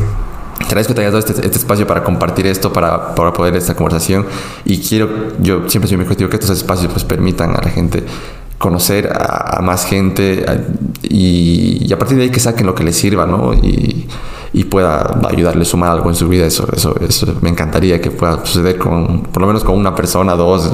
agradezco que te hayas dado este, este, espacio para compartir esto, para, para poder esta conversación. Y quiero, yo siempre soy mi objetivo que estos espacios pues permitan a la gente conocer a, más gente y, a partir de ahí que saquen lo que les sirva, ¿no? Y, y pueda ayudarle a sumar algo en su vida. Eso, eso, eso me encantaría que pueda suceder con, por lo menos con una persona, dos.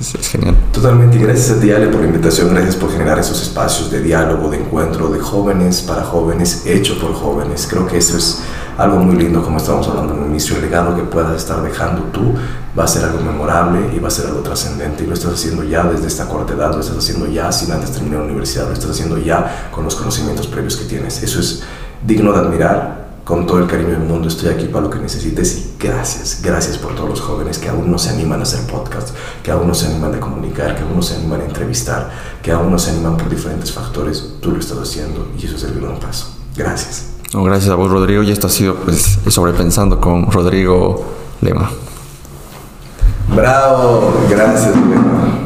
Es, genial. Totalmente. Y gracias a ti, Ale, por la invitación. Gracias por generar esos espacios de diálogo, de encuentro de jóvenes para jóvenes, hecho por jóvenes. Creo que eso es algo muy lindo, como estábamos hablando en el inicio, el legado que puedas estar dejando tú va a ser algo memorable y va a ser algo trascendente. Y lo estás haciendo ya desde esta corta edad, lo estás haciendo ya sin antes terminar la universidad, lo estás haciendo ya con los conocimientos previos que tienes. Eso es digno de admirar. Con todo el cariño del mundo estoy aquí para lo que necesites y gracias, gracias por todos los jóvenes que aún no se animan a hacer podcasts, que aún no se animan a comunicar, que aún no se animan a entrevistar, que aún no se animan por diferentes factores. Tú lo estás haciendo y eso es el gran paso. Gracias. No, gracias a vos, Rodrigo. Y esto ha sido pues, sobrepensando con Rodrigo Lema. Bravo, gracias, Lema.